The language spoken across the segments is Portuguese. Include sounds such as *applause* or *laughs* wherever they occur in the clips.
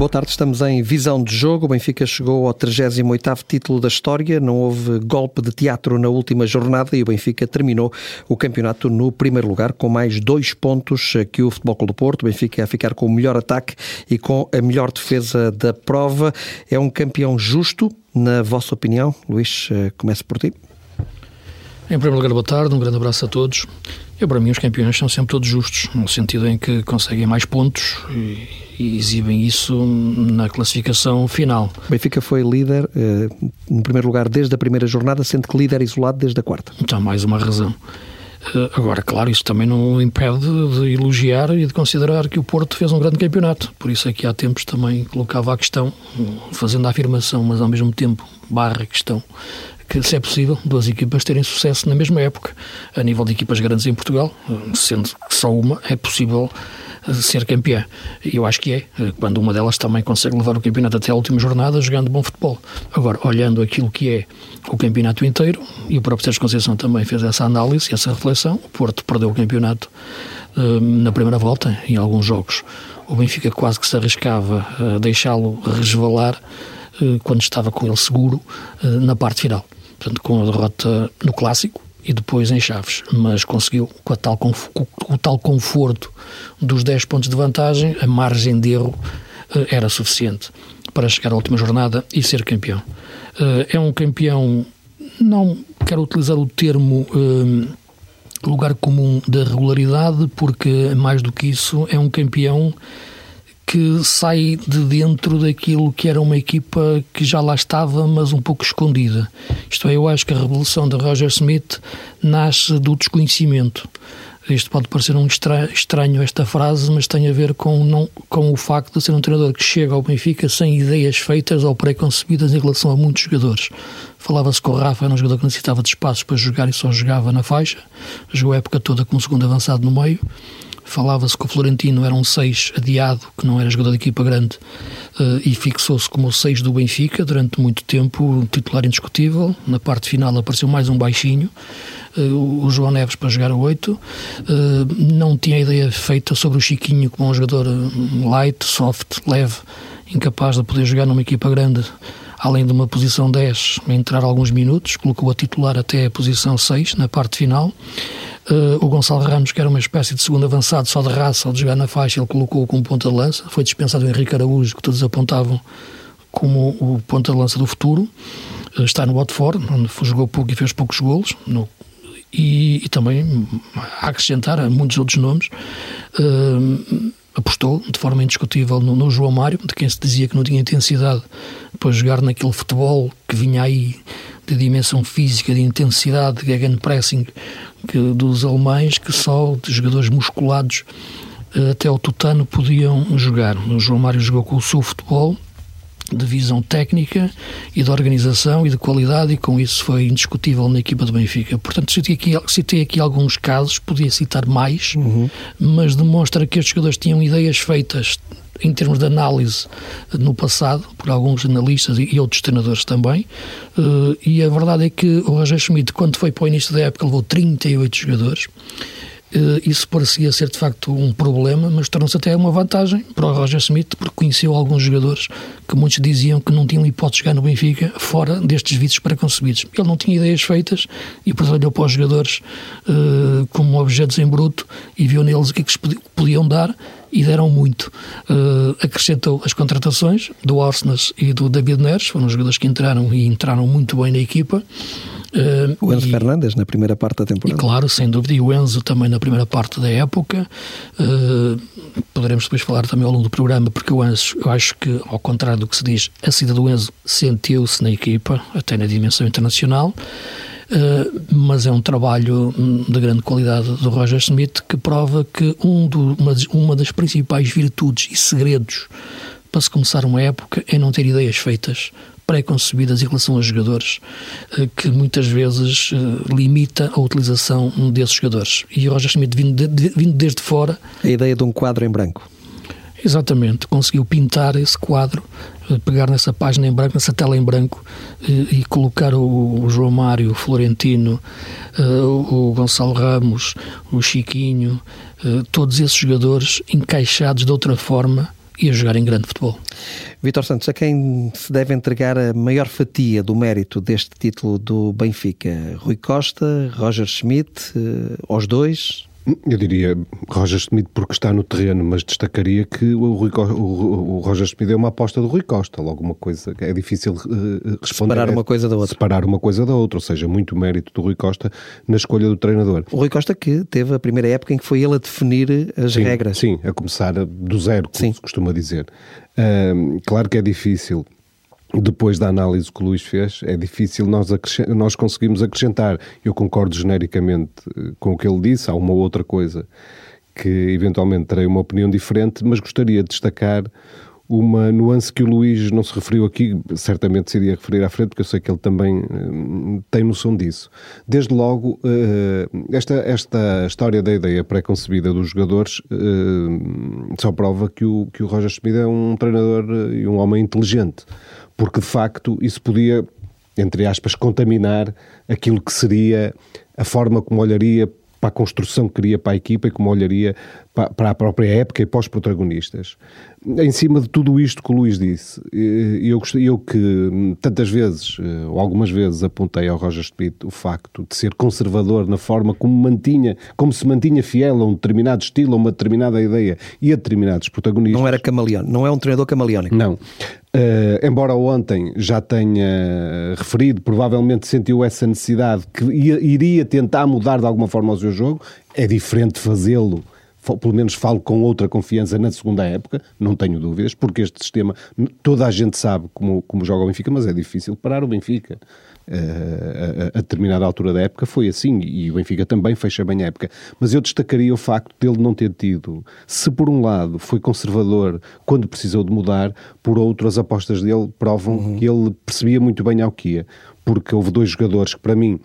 Boa tarde, estamos em visão de jogo. O Benfica chegou ao 38º título da história, não houve golpe de teatro na última jornada e o Benfica terminou o campeonato no primeiro lugar com mais dois pontos que o Futebol Clube do Porto. O Benfica a ficar com o melhor ataque e com a melhor defesa da prova. É um campeão justo, na vossa opinião? Luís, eh, comece por ti. Em primeiro lugar, boa tarde, um grande abraço a todos. Eu, para mim, os campeões são sempre todos justos, no sentido em que conseguem mais pontos e, e exibem isso na classificação final. O Benfica foi líder, eh, no primeiro lugar, desde a primeira jornada, sendo que líder isolado desde a quarta. Então, mais uma razão. Uh, agora, claro, isso também não impede de elogiar e de considerar que o Porto fez um grande campeonato. Por isso é que há tempos também colocava a questão, fazendo a afirmação, mas ao mesmo tempo barra a questão, que, se é possível, duas equipas terem sucesso na mesma época, a nível de equipas grandes em Portugal, sendo que só uma é possível eh, ser campeã. Eu acho que é, eh, quando uma delas também consegue levar o campeonato até a última jornada jogando bom futebol. Agora, olhando aquilo que é o campeonato inteiro, e o próprio Sérgio Conceição também fez essa análise, essa reflexão, o Porto perdeu o campeonato uh, na primeira volta, em alguns jogos. O Benfica quase que se arriscava a deixá-lo resvalar quando estava com ele seguro na parte final portanto, com a derrota no Clássico e depois em Chaves, mas conseguiu, com, tal, com, o tal conforto dos 10 pontos de vantagem, a margem de erro eh, era suficiente para chegar à última jornada e ser campeão. Eh, é um campeão, não quero utilizar o termo eh, lugar comum da regularidade, porque mais do que isso, é um campeão que sai de dentro daquilo que era uma equipa que já lá estava, mas um pouco escondida. Isto é, eu acho que a revolução de Roger Smith nasce do desconhecimento. Isto pode parecer um estranho esta frase, mas tem a ver com, não, com o facto de ser um treinador que chega ao Benfica sem ideias feitas ou pré-concebidas em relação a muitos jogadores. Falava-se que o Rafa era um jogador que necessitava de espaços para jogar e só jogava na faixa. Jogou a época toda com um segundo avançado no meio falava-se que o Florentino era um 6 adiado, que não era jogador de equipa grande, uh, e fixou-se como o 6 do Benfica durante muito tempo, um titular indiscutível. Na parte final apareceu mais um baixinho, uh, o João Neves para jogar o 8. Uh, eh, não tinha ideia feita sobre o Chiquinho como um jogador light, soft, leve, incapaz de poder jogar numa equipa grande além de uma posição 10, entrar alguns minutos, colocou a titular até a posição 6 na parte final. Uh, o Gonçalo Ramos, que era uma espécie de segundo avançado só de raça, de jogar na faixa, ele colocou como ponta de lança. Foi dispensado o Henrique Araújo, que todos apontavam como o ponta de lança do futuro. Uh, está no Watford, onde jogou pouco e fez poucos golos. No, e, e, também, a acrescentar a muitos outros nomes, uh, apostou de forma indiscutível no, no, João Mário, de quem se dizia que não tinha intensidade para jogar naquele futebol que vinha aí de dimensão física, de intensidade, de gegenpressing que, dos alemães, que só de jogadores musculados eh, até o tutano podiam jogar. O João Mário jogou com o seu futebol de visão técnica e de organização e de qualidade, e com isso foi indiscutível na equipa do Benfica. Portanto, citei aqui, citei aqui alguns casos, podia citar mais, uhum. mas demonstra que estes jogadores tinham ideias feitas em termos de análise no passado, por alguns analistas e outros treinadores também, eh, e a verdade é que o Roger Schmidt, quando foi para o início da época, levou 38 jogadores, isso parecia ser de facto um problema, mas tornou-se até uma vantagem para o Roger Smith, porque conheceu alguns jogadores que muitos diziam que não tinham hipótese de jogar no Benfica fora destes vícios preconcebidos. Ele não tinha ideias feitas e, portanto, olhou para os jogadores uh, como objetos em bruto e viu neles o que é que podiam dar e deram muito. Uh, acrescentou as contratações do Orsnes e do David Neres, foram jogadores que entraram e entraram muito bem na equipa. Uh, o Enzo e, Fernandes na primeira parte da temporada. E claro, sem dúvida, e o Enzo também na primeira parte da época. Uh, poderemos depois falar também ao longo do programa, porque o Enzo, eu acho que, ao contrário do que se diz, a saída do Enzo sentiu-se na equipa, até na dimensão internacional. Uh, mas é um trabalho de grande qualidade do Roger Smith que prova que um do, uma, uma das principais virtudes e segredos para se começar uma época é não ter ideias feitas pré-concebidas em relação aos jogadores, eh, que muitas vezes eh, limita a utilização desses jogadores. E o Roger Schmidt, vindo, de, vindo desde fora. A ideia de um quadro em branco. Exatamente, conseguiu pintar esse quadro, eh, pegar nessa página em branco, nessa tela em branco e, colocar o, João Mário, o Florentino, o, o Gonçalo Ramos, o Chiquinho, todos esses jogadores encaixados de outra forma e a jogar em grande futebol. Vitor Santos, a quem se deve entregar a maior fatia do mérito deste título do Benfica? Rui Costa, Roger Schmidt, eh, aos dois? Eu diria Roger Schmidt porque está no terreno, mas destacaria que o, Rui o, o Roger Schmidt é uma aposta do Rui Costa, logo uma coisa é difícil uh, responder. Separar uma coisa da outra. Separar uma coisa da outra, ou seja, muito mérito do Rui Costa na escolha do treinador. O Rui Costa que teve a primeira época em que foi ele a definir as sim, regras. Sim, a começar do zero, como sim. se costuma dizer. Claro que é difícil depois da análise que o Luís fez, é difícil nós, nós conseguirmos acrescentar. Eu concordo genericamente eh, com o que ele disse, há uma outra coisa que eventualmente terei uma opinião diferente, mas gostaria de destacar uma nuance que o Luís não se referiu aqui, certamente se iria referir à frente, porque eu sei que ele também uh, tem noção disso. Desde logo, uh, esta, esta história da ideia pré-concebida dos jogadores uh, só prova que o, que o Roger Schmidt é um treinador e um homem inteligente porque de facto isso podia, entre aspas, contaminar aquilo que seria a forma como olharia para a construção que queria para a equipa e como olharia para a própria época e para os protagonistas. Em cima de tudo isto que o Luís disse, eu, eu que tantas vezes, eh, ou algumas vezes, apontei ao Roger Schmidt o facto de ser conservador na forma como mantinha, como se mantinha fiel a um determinado estilo, a uma determinada ideia e a determinados protagonistas. Não era camaleão, não é um treinador camaleónico. Não. Uh, embora ontem já tenha referido, provavelmente sentiu essa necessidade que ia, iria tentar mudar de alguma forma o seu jogo, é diferente fazê-lo pelo menos falo com outra confiança na segunda época, não tenho dúvidas, porque este sistema, toda a gente sabe como, como joga o Benfica, mas é difícil parar o Benfica. Uh, a, a, determinada altura da época foi assim, e o Benfica também fecha bem a época. Mas eu destacaria o facto dele não ter tido, se por um lado foi conservador quando precisou de mudar, por outro as apostas dele provam uhum. que ele percebia muito bem ao que ia, porque houve dois jogadores que para mim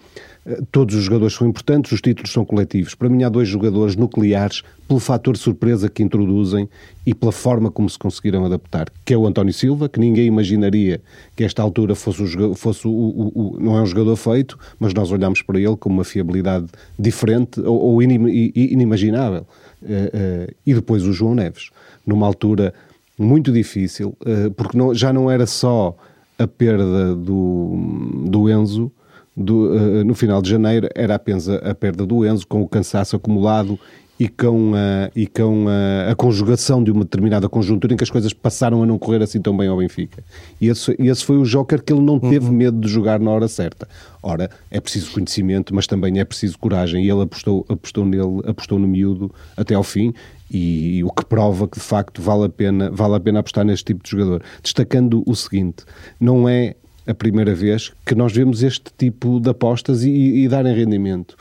Todos os jogadores são importantes, os títulos são coletivos. Para mim, há dois jogadores nucleares pelo fator surpresa que introduzem e pela forma como se conseguiram adaptar, que é o António Silva, que ninguém imaginaria que esta altura fosse, o, fosse o, o, o não é um jogador feito, mas nós olhamos para ele com uma fiabilidade diferente ou, ou inimaginável. Uh, uh, e depois o João Neves, numa altura muito difícil, uh, porque não, já não era só a perda do, do Enzo, do, uh, no final de janeiro era apenas a, a, perda do Enzo, com o cansaço acumulado e com, a, e com a, a, conjugação de uma determinada conjuntura em que as coisas passaram a não correr assim tão bem ao Benfica. E esse, esse foi o joker que ele não teve uhum. medo de jogar na hora certa. Ora, é preciso conhecimento, mas também é preciso coragem, e ele apostou, apostou nele, apostou no miúdo até ao fim, e, e, o que prova que de facto vale a pena, vale a pena apostar neste tipo de jogador. Destacando o seguinte, não é a primeira vez que nós vemos este tipo de apostas e, e darem rendimento.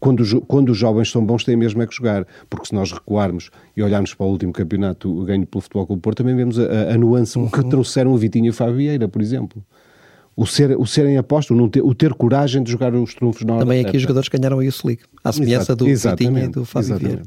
Quando, quando os jovens são bons, têm mesmo é que jogar. Porque se nós recuarmos e olharmos para o último campeonato ganho pelo Futebol Clube Porto, também vemos a, a nuance uhum. que trouxeram o Vitinho e o Fábio Vieira, por exemplo. O ser, o ser em aposta, o ter, o ter coragem de jogar os trunfos na hora Também aqui os jogadores ganharam a Youth League, à semelhança do Vitinho e do Fábio Vieira.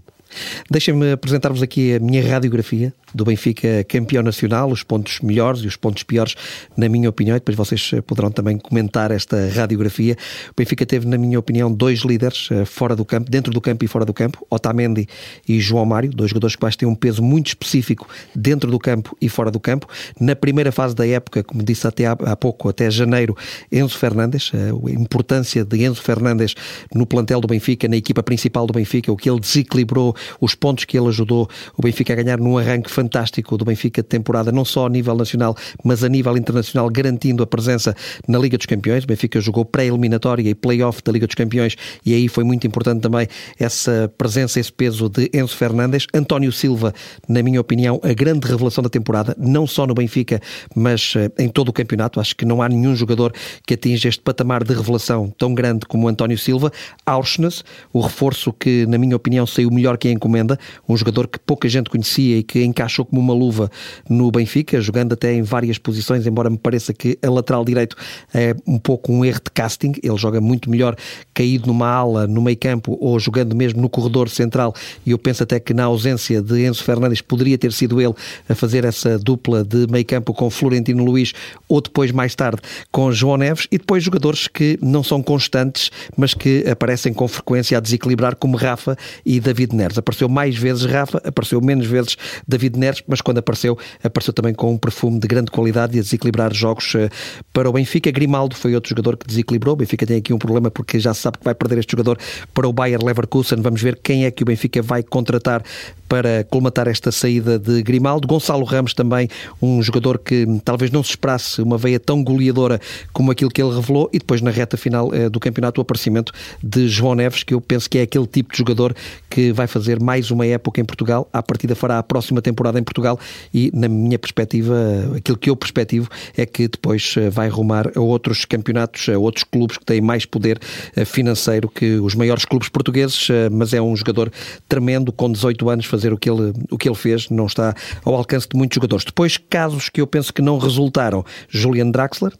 Deixem-me apresentar-vos aqui a minha radiografia do Benfica campeão nacional, os pontos melhores e os pontos piores, na minha opinião, e depois vocês poderão também comentar esta radiografia. O Benfica teve, na minha opinião, dois líderes eh, fora do campo, dentro do campo e fora do campo, Otamendi e João Mário, dois jogadores que vais ter um peso muito específico dentro do campo e fora do campo. Na primeira fase da época, como disse até há, pouco, até janeiro, Enzo Fernandes, eh, a importância de Enzo Fernandes no plantel do Benfica, na equipa principal do Benfica, o que ele desequilibrou os pontos que ele ajudou o Benfica a ganhar num arranque fantástico do Benfica de temporada, não só a nível nacional, mas a nível internacional, garantindo a presença na Liga dos Campeões. O Benfica jogou pré-eliminatória e play-off da Liga dos Campeões e aí foi muito importante também essa presença, esse peso de Enzo Fernandes. António Silva, na minha opinião, a grande revelação da temporada, não só no Benfica, mas eh, em todo o campeonato. Acho que não há nenhum jogador que atinja este patamar de revelação tão grande como António Silva. Auschnes, o reforço que, na minha opinião, saiu melhor que a encomenda, um jogador que pouca gente conhecia e que encaixou como uma luva no Benfica, jogando até em várias posições, embora me pareça que a lateral direito é um pouco um erro de casting, ele joga muito melhor caído numa ala, no meio campo ou jogando mesmo no corredor central. E eu penso até que na ausência de Enzo Fernandes poderia ter sido ele a fazer essa dupla de meio campo com Florentino Luís ou depois mais tarde com João Neves. E depois jogadores que não são constantes mas que aparecem com frequência a desequilibrar como Rafa e David Neres. Apareceu mais vezes Rafa, apareceu menos vezes David Neres, mas quando apareceu, apareceu também com um perfume de grande qualidade e a desequilibrar jogos uh, para o Benfica. Grimaldo foi outro jogador que desequilibrou. O Benfica tem aqui um problema porque já se sabe que vai perder este jogador para o Bayer Leverkusen. Vamos ver quem é que o Benfica vai contratar para colmatar esta saída de Grimaldo. Gonçalo Ramos também, um jogador que talvez não se esperasse uma veia tão goleadora como aquilo que ele revelou e depois na reta final eh, do campeonato o aparecimento de João Neves, que eu penso que é aquele tipo de jogador que vai fazer mais uma época em Portugal, à partida fará a próxima temporada em Portugal e na minha perspectiva, aquilo que eu perspectivo é que depois eh, vai rumar a outros campeonatos, a outros clubes que têm mais poder eh, financeiro que os maiores clubes portugueses, mas é um jogador tremendo, com 18 anos, fazer o que ele, o que ele fez, não está ao alcance de muitos jogadores. Depois, casos que eu penso que não resultaram. Julian Draxler,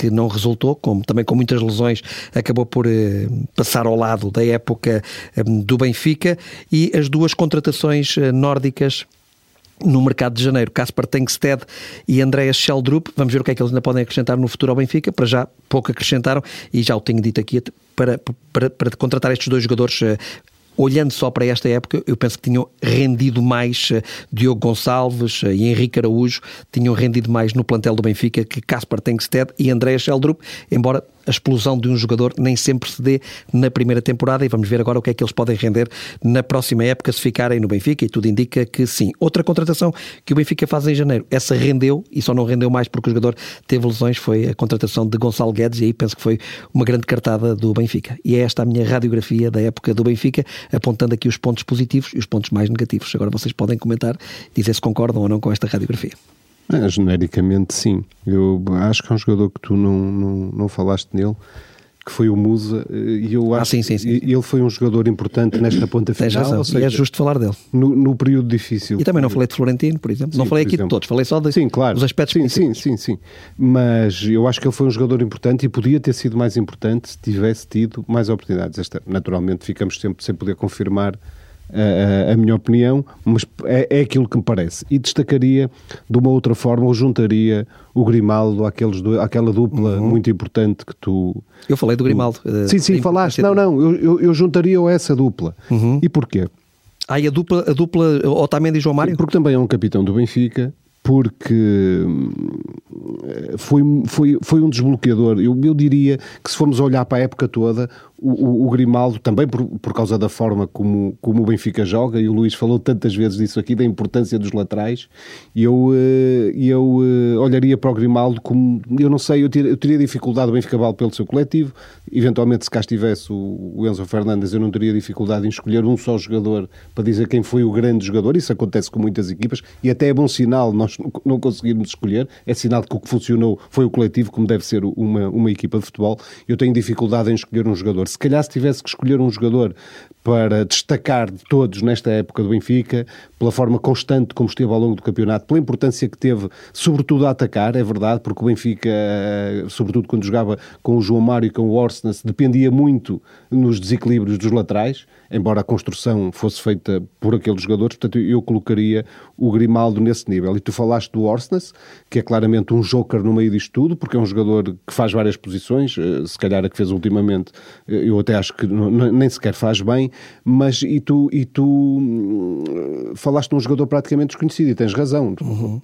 que não resultou, como também com muitas lesões, acabou por eh, passar ao lado da época eh, do Benfica e as duas contratações eh, nórdicas no mercado de janeiro, Caspar Tengsted e Andreas Scheldrup. Vamos ver o que é que eles ainda podem acrescentar no futuro ao Benfica. Para já, pouco acrescentaram e já o tenho dito aqui, para, para, para contratar estes dois jogadores olhando só para esta época, eu penso que tinham rendido mais uh, Diogo Gonçalves uh, e Henrique Araújo, tinham rendido mais no plantel do Benfica que Caspar Tengsted e André Scheldrup, embora a explosão de um jogador nem sempre se dê na primeira temporada e vamos ver agora o que é que eles podem render na próxima época se ficarem no Benfica e tudo indica que sim. Outra contratação que o Benfica faz em janeiro, essa rendeu e só não rendeu mais porque o jogador teve lesões, foi a contratação de Gonçalo Guedes e aí penso que foi uma grande cartada do Benfica. E é esta a minha radiografia da época do Benfica, apontando aqui os pontos positivos e os pontos mais negativos. Agora vocês podem comentar, dizer se concordam ou não com esta radiografia. É, genericamente, sim. Eu acho que é um jogador que tu não, não, não falaste nele, que foi o Musa, e eu ah, acho ah, sim, sim, sim. que ele foi um jogador importante nesta ponta final. Tens razão, seja, é justo falar dele. No, no, período difícil. E também não falei de Florentino, por exemplo. Não falei aqui exemplo. de todos, falei só de, sim, claro. dos aspectos sim, sim, sim, sim. Mas eu acho que ele foi um jogador importante e podia ter sido mais importante se tivesse tido mais oportunidades. Esta, naturalmente, ficamos sempre sem poder confirmar a, a, minha opinião, mas é, é, aquilo que me parece. E destacaria de uma outra forma, ou juntaria o Grimaldo àqueles, àquela dupla uhum. muito importante que tu. Eu falei do Grimaldo. Uh, sim, sim, falaste. Não, não, eu, eu, eu juntaria essa dupla. Uhum. E porquê? Ah, e a dupla, a dupla Otamendi e João Mário? Porque também é um capitão do Benfica, porque hum, foi, foi, foi um desbloqueador. Eu, eu diria que se formos olhar para a época toda, o, o, Grimaldo, também por, por causa da forma como, como o Benfica joga, e o Luís falou tantas vezes disso aqui, da importância dos laterais, e eu, eh, eu eh, olharia para o Grimaldo como, eu não sei, eu, eu teria dificuldade, o Benfica vale pelo seu coletivo, eventualmente se cá estivesse o, o Enzo Fernandes, eu não teria dificuldade em escolher um só jogador para dizer quem foi o grande jogador, isso acontece com muitas equipas, e até é bom sinal nós não conseguirmos escolher, é sinal que o que funcionou foi o coletivo, como deve ser uma, uma equipa de futebol, eu tenho dificuldade em escolher um jogador se calhar se tivesse que escolher um jogador para destacar de todos nesta época do Benfica, pela forma constante como esteve ao longo do campeonato, pela importância que teve, sobretudo a atacar, é verdade, porque o Benfica, sobretudo quando jogava com o João Mário e com o Orsnes, dependia muito nos desequilíbrios dos laterais, embora a construção fosse feita por aqueles jogadores, portanto eu colocaria o Grimaldo nesse nível. E tu falaste do Orsnes, que é claramente um joker no meio disto tudo, porque é um jogador que faz várias posições, eh, se calhar a que fez ultimamente, eh, eu até acho que nem sequer faz bem, mas e tu, e tu falaste num jogador praticamente desconhecido e tens razão. Uhum.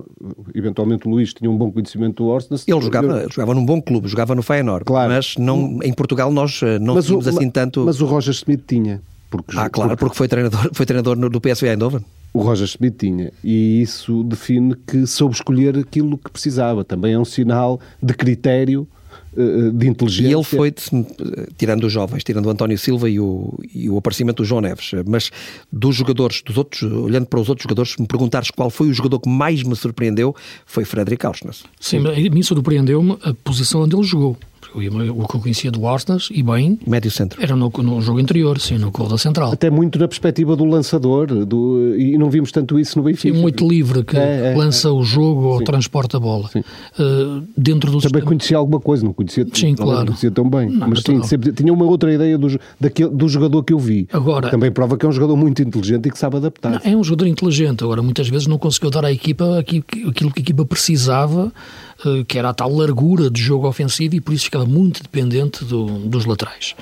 Eventualmente o Luís tinha um bom conhecimento do Orsnes. Ele jogava, ele jogava num bom clube, jogava no Feyenoord, claro. mas não, em Portugal nós eh, não mas tínhamos o, assim tanto... Mas o Roger Smith tinha. Porque, ah, claro, porque foi treinador, *laughs* foi treinador no, do PSV Eindhoven. O Roger Smith tinha, e isso define que soube escolher aquilo que precisava. Também é um sinal de critério de inteligência. E ele foi, tirando os jovens, tirando o António Silva e o, e o aparecimento do João Neves, mas dos jogadores, dos outros, olhando para os outros jogadores, se me perguntares qual foi o jogador que mais me surpreendeu, foi Frederic Auschwitz. Sim, a mim surpreendeu-me a posição onde ele jogou. O que eu conhecia do Arsenal, e bem... Médio centro. Era no, no jogo anterior, sim, no da central. Até muito na perspectiva do lançador, do, e não vimos tanto isso no Benfica. Sim, muito livre, que é, é, lança é. o jogo sim. ou transporta a bola. Uh, dentro do Também sistema... conhecia alguma coisa, não conhecia, sim, não claro. conhecia tão bem. Não, mas sim, sempre, tinha uma outra ideia do, daquele, do jogador que eu vi. Agora, Também prova que é um jogador muito inteligente e que sabe adaptar. Não, é um jogador inteligente, agora muitas vezes não conseguiu dar à equipa aquilo que a equipa precisava que era a tal largura de jogo ofensivo e por isso ficava muito dependente do, dos laterais.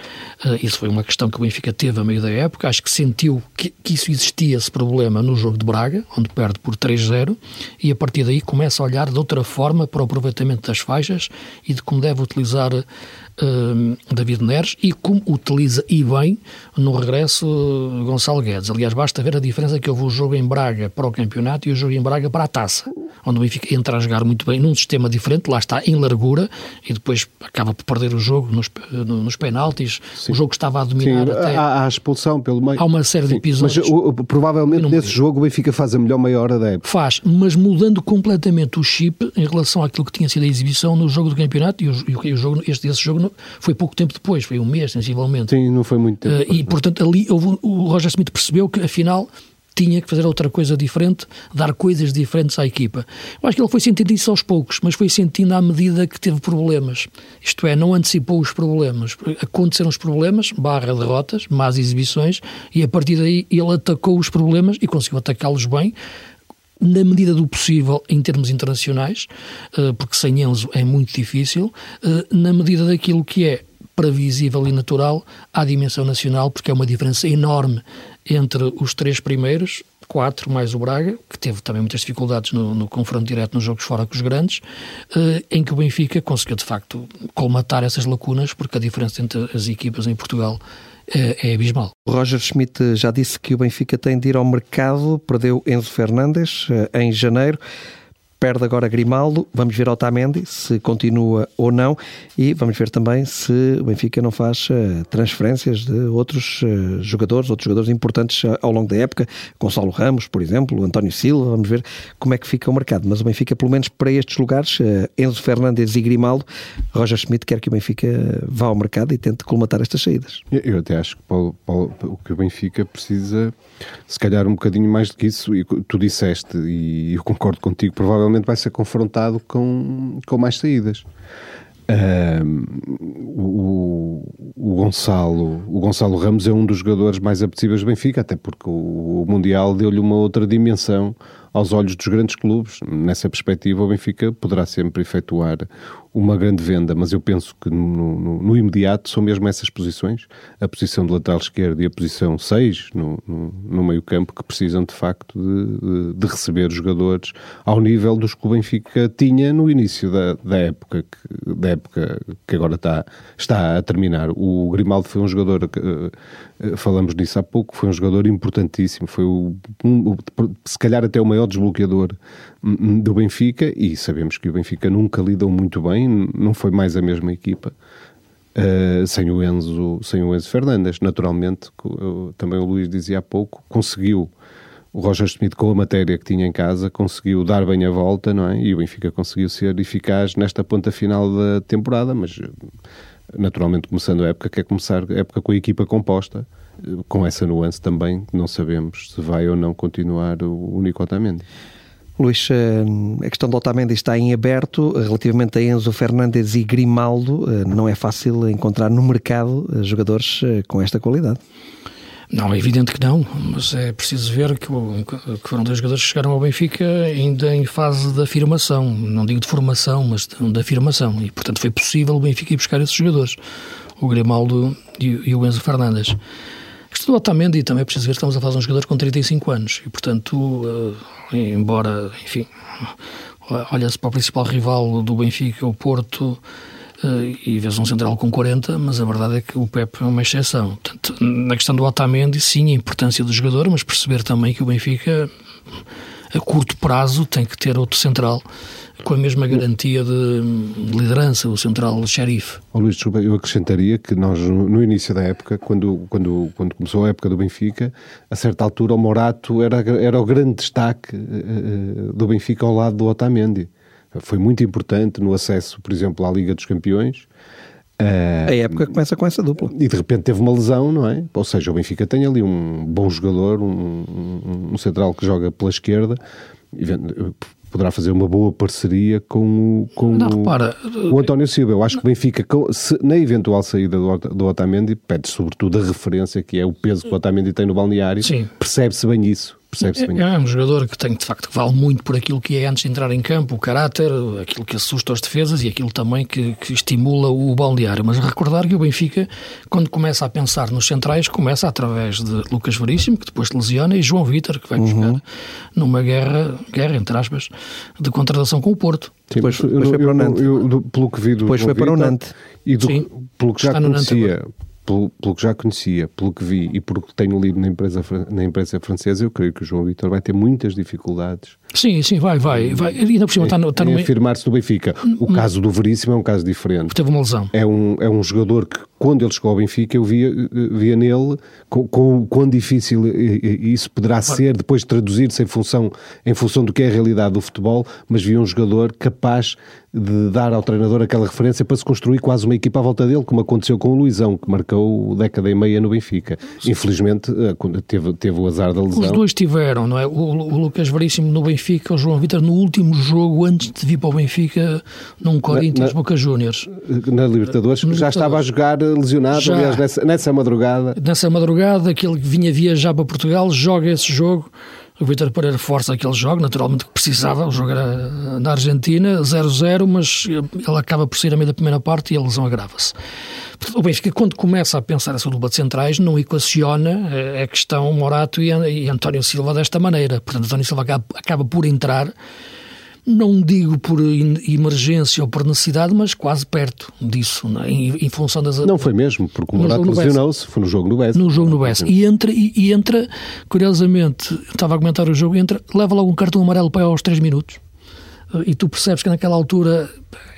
Uh, isso foi uma questão que o Benfica teve a meio da época. Acho que sentiu que, que isso existia, esse problema, no jogo de Braga, onde perde por 3-0, e a partir daí começa a olhar de outra forma para o aproveitamento das faixas e de como deve utilizar uh, David Neres e como utiliza e bem no regresso uh, Gonçalo Guedes. Aliás, basta ver a diferença que houve o jogo em Braga para o campeonato e o jogo em Braga para a taça, onde o Benfica entra a jogar muito bem num sistema diferente, lá está em largura e depois acaba por perder o jogo nos, nos penaltis. Sim. O jogo estava a dominar Sim, até. Há, há expulsão pelo meio. Há uma série Sim, de episódios. Mas o, provavelmente nesse jogo o Benfica faz a melhor meia hora da época. Faz, mas mudando completamente o chip em relação àquilo que tinha sido a exibição no jogo do campeonato e o, e o jogo, este, esse jogo foi pouco tempo depois, foi um mês, sensivelmente. Sim, não foi muito tempo. Uh, e, portanto, ali houve, o Roger Smith percebeu que, afinal, tinha que fazer outra coisa diferente, dar coisas diferentes à equipa. Eu acho que ele foi sentindo isso aos poucos, mas foi sentindo à medida que teve problemas. Isto é, não antecipou os problemas. Aconteceram os problemas, barra derrotas, más exibições, e a partir daí ele atacou os problemas e conseguiu atacá-los bem, na medida do possível em termos internacionais, eh, porque sem Enzo é muito difícil, eh, na medida daquilo que é previsível e natural à dimensão nacional, porque é uma diferença enorme entre os três primeiros, quatro mais o Braga, que teve também muitas dificuldades no, no confronto direto nos jogos fora com os grandes, eh, em que o Benfica conseguiu de facto colmatar essas lacunas, porque a diferença entre as equipas em Portugal é, é abismal. Roger Schmidt já disse que o Benfica tem de ir ao mercado, perdeu Enzo Fernandes eh, em janeiro perde agora Grimaldo, vamos ver Otamendi se continua ou não e vamos ver também se o Benfica não faz uh, transferências de outros uh, jogadores, outros jogadores importantes uh, ao longo da época, Gonçalo Ramos, por exemplo, António Silva, vamos ver como é que fica o mercado. Mas o Benfica, pelo menos para estes lugares, Enzo Fernandes e Grimaldo, Roger Schmidt quer que o Benfica vá ao mercado e tente colmatar estas saídas. Eu até acho que Paulo, Paulo, o que o Benfica precisa, se calhar um bocadinho mais do que isso, e tu disseste, e eu concordo contigo, provavelmente provavelmente vai ser confrontado com, com mais saídas. o, o, Gonçalo, o Gonçalo Ramos é um dos jogadores mais apetecíveis do Benfica, até porque o, o Mundial deu-lhe uma outra dimensão aos olhos dos grandes clubes. Nessa perspectiva, o Benfica poderá sempre efetuar uma grande venda, mas eu penso que no, no, no, imediato são mesmo essas posições, a posição de lateral esquerdo e a posição 6 no, no meio campo, que precisam de facto de, de, receber jogadores ao nível dos que o Benfica tinha no início da, da, época, que, da época que agora está, está a terminar. O Grimaldo foi um jogador, eh, falamos nisso há pouco, foi um jogador importantíssimo, foi o, um, se calhar até o maior desbloqueador do Benfica e sabemos que o Benfica nunca lidou muito bem não foi mais a mesma equipa. Uh, sem o Enzo sem o Enzo Fernandes naturalmente também o Luís dizia há pouco conseguiu o Roger Smith com a matéria que tinha em casa conseguiu dar bem a volta não é e o Benfica conseguiu ser eficaz nesta ponta final da temporada mas naturalmente começando a época quer começar a época com a equipa composta com essa nuance também não sabemos se vai ou não continuar o, o Otamendi. Luís, eh, a questão do Otamendi está em aberto. Relativamente a Enzo Fernandes e Grimaldo, eh, não é fácil encontrar no mercado eh, jogadores com esta qualidade. Não, é evidente que não, mas é preciso ver que, que foram dois jogadores que chegaram ao Benfica ainda em fase de afirmação, não digo de formação, mas de, de afirmação, e portanto foi possível o Benfica ir buscar esses jogadores, o Grimaldo e, e o Enzo Fernandes. Isto do Otamendi também é preciso ver estamos a falar de um jogador com 35 anos e, portanto, uh, embora, enfim, olha-se para o principal rival do Benfica, o Porto, uh, e vês um central com 40, mas a verdade é que o Pep é uma exceção. Portanto, na questão do Otamendi, sim, a importância do jogador, mas perceber também que o Benfica, a curto prazo, tem que ter outro central com a mesma garantia de, liderança, o central xerife. Oh, Luís, eu acrescentaria que nós, no início da época, quando, quando, quando começou a época do Benfica, a certa altura o Morato era, era o grande destaque uh, do Benfica ao lado do Otamendi. Foi muito importante no acesso, por exemplo, à Liga dos Campeões. Uh, a época começa com essa dupla. E de repente teve uma lesão, não é? Ou seja, o Benfica tem ali um bom jogador, um, um, um central que joga pela esquerda, poderá fazer uma boa parceria com, com não, o, repara, o António Silva. Eu acho que o Benfica, se, na eventual saída do, do Otamendi, pede sobretudo a referência, que é o peso que o Otamendi tem no balneário, percebe-se bem isso percebe-se bem. É, é um jogador que tem, de facto, que vale muito por aquilo que é antes de entrar em campo, o caráter, aquilo que assusta as defesas e aquilo também que, que estimula o balneário. Mas recordar que o Benfica, quando começa a pensar nos centrais, começa através de Lucas Veríssimo, que depois se lesiona, e João Vitor, que vai uhum. buscar numa guerra, guerra, entre aspas, de contratação com o Porto. Sim, depois, depois foi para o Nantes. Eu, eu, pelo que vi do depois foi para o Nantes. E do, Sim, pelo que já conhecia, pelo, pelo, que já conhecia, pelo que vi e pelo que tenho lido na imprensa, na imprensa francesa, eu creio que o João Vitor vai ter muitas dificuldades. Sim, sim, vai, vai. vai. E ainda por cima está no, está no... afirmar-se no Benfica. O hum. caso do Veríssimo é um caso diferente. Teve uma lesão. É um, é um jogador que, quando ele chegou ao Benfica, eu via, via nele com, com quão difícil isso poderá ser depois de traduzir-se em função, em função do que é a realidade do futebol, mas via um jogador capaz de dar ao treinador aquela referência para se construir quase uma equipa à volta dele, como aconteceu com o Luizão, que marcou década e meia no Benfica. Infelizmente, eh, teve, teve o azar da lesão. Os dois tiveram, não é? O, o Lucas Veríssimo no Benfica, o João Vitor no último jogo antes de vir para o Benfica, num Corinthians na, Boca Juniors. Na Libertadores, já Libertadores. estava a jogar lesionado, já, aliás, nessa, nessa madrugada. Nessa madrugada, que ele vinha viajar para Portugal, joga esse jogo o Vitor Pereira força aquele jogo, naturalmente que precisava, o jogo era na Argentina, 0-0, mas ele acaba por sair a meio da primeira parte e a lesão agrava-se. O Benfica, quando começa a pensar essa dupla de centrais, não equaciona eh, a questão Morato e António Silva desta maneira. Portanto, António Silva acaba por entrar não digo por emergência ou por necessidade, mas quase perto disso, é? em, em, função das... Não foi mesmo, porque o Morato lesionou-se, foi no jogo no Bess. No jogo no Bess. E entra, e, e, entra, curiosamente, estava a comentar o jogo, entra, leva logo um cartão amarelo para aos 3 minutos, e tu percebes que naquela altura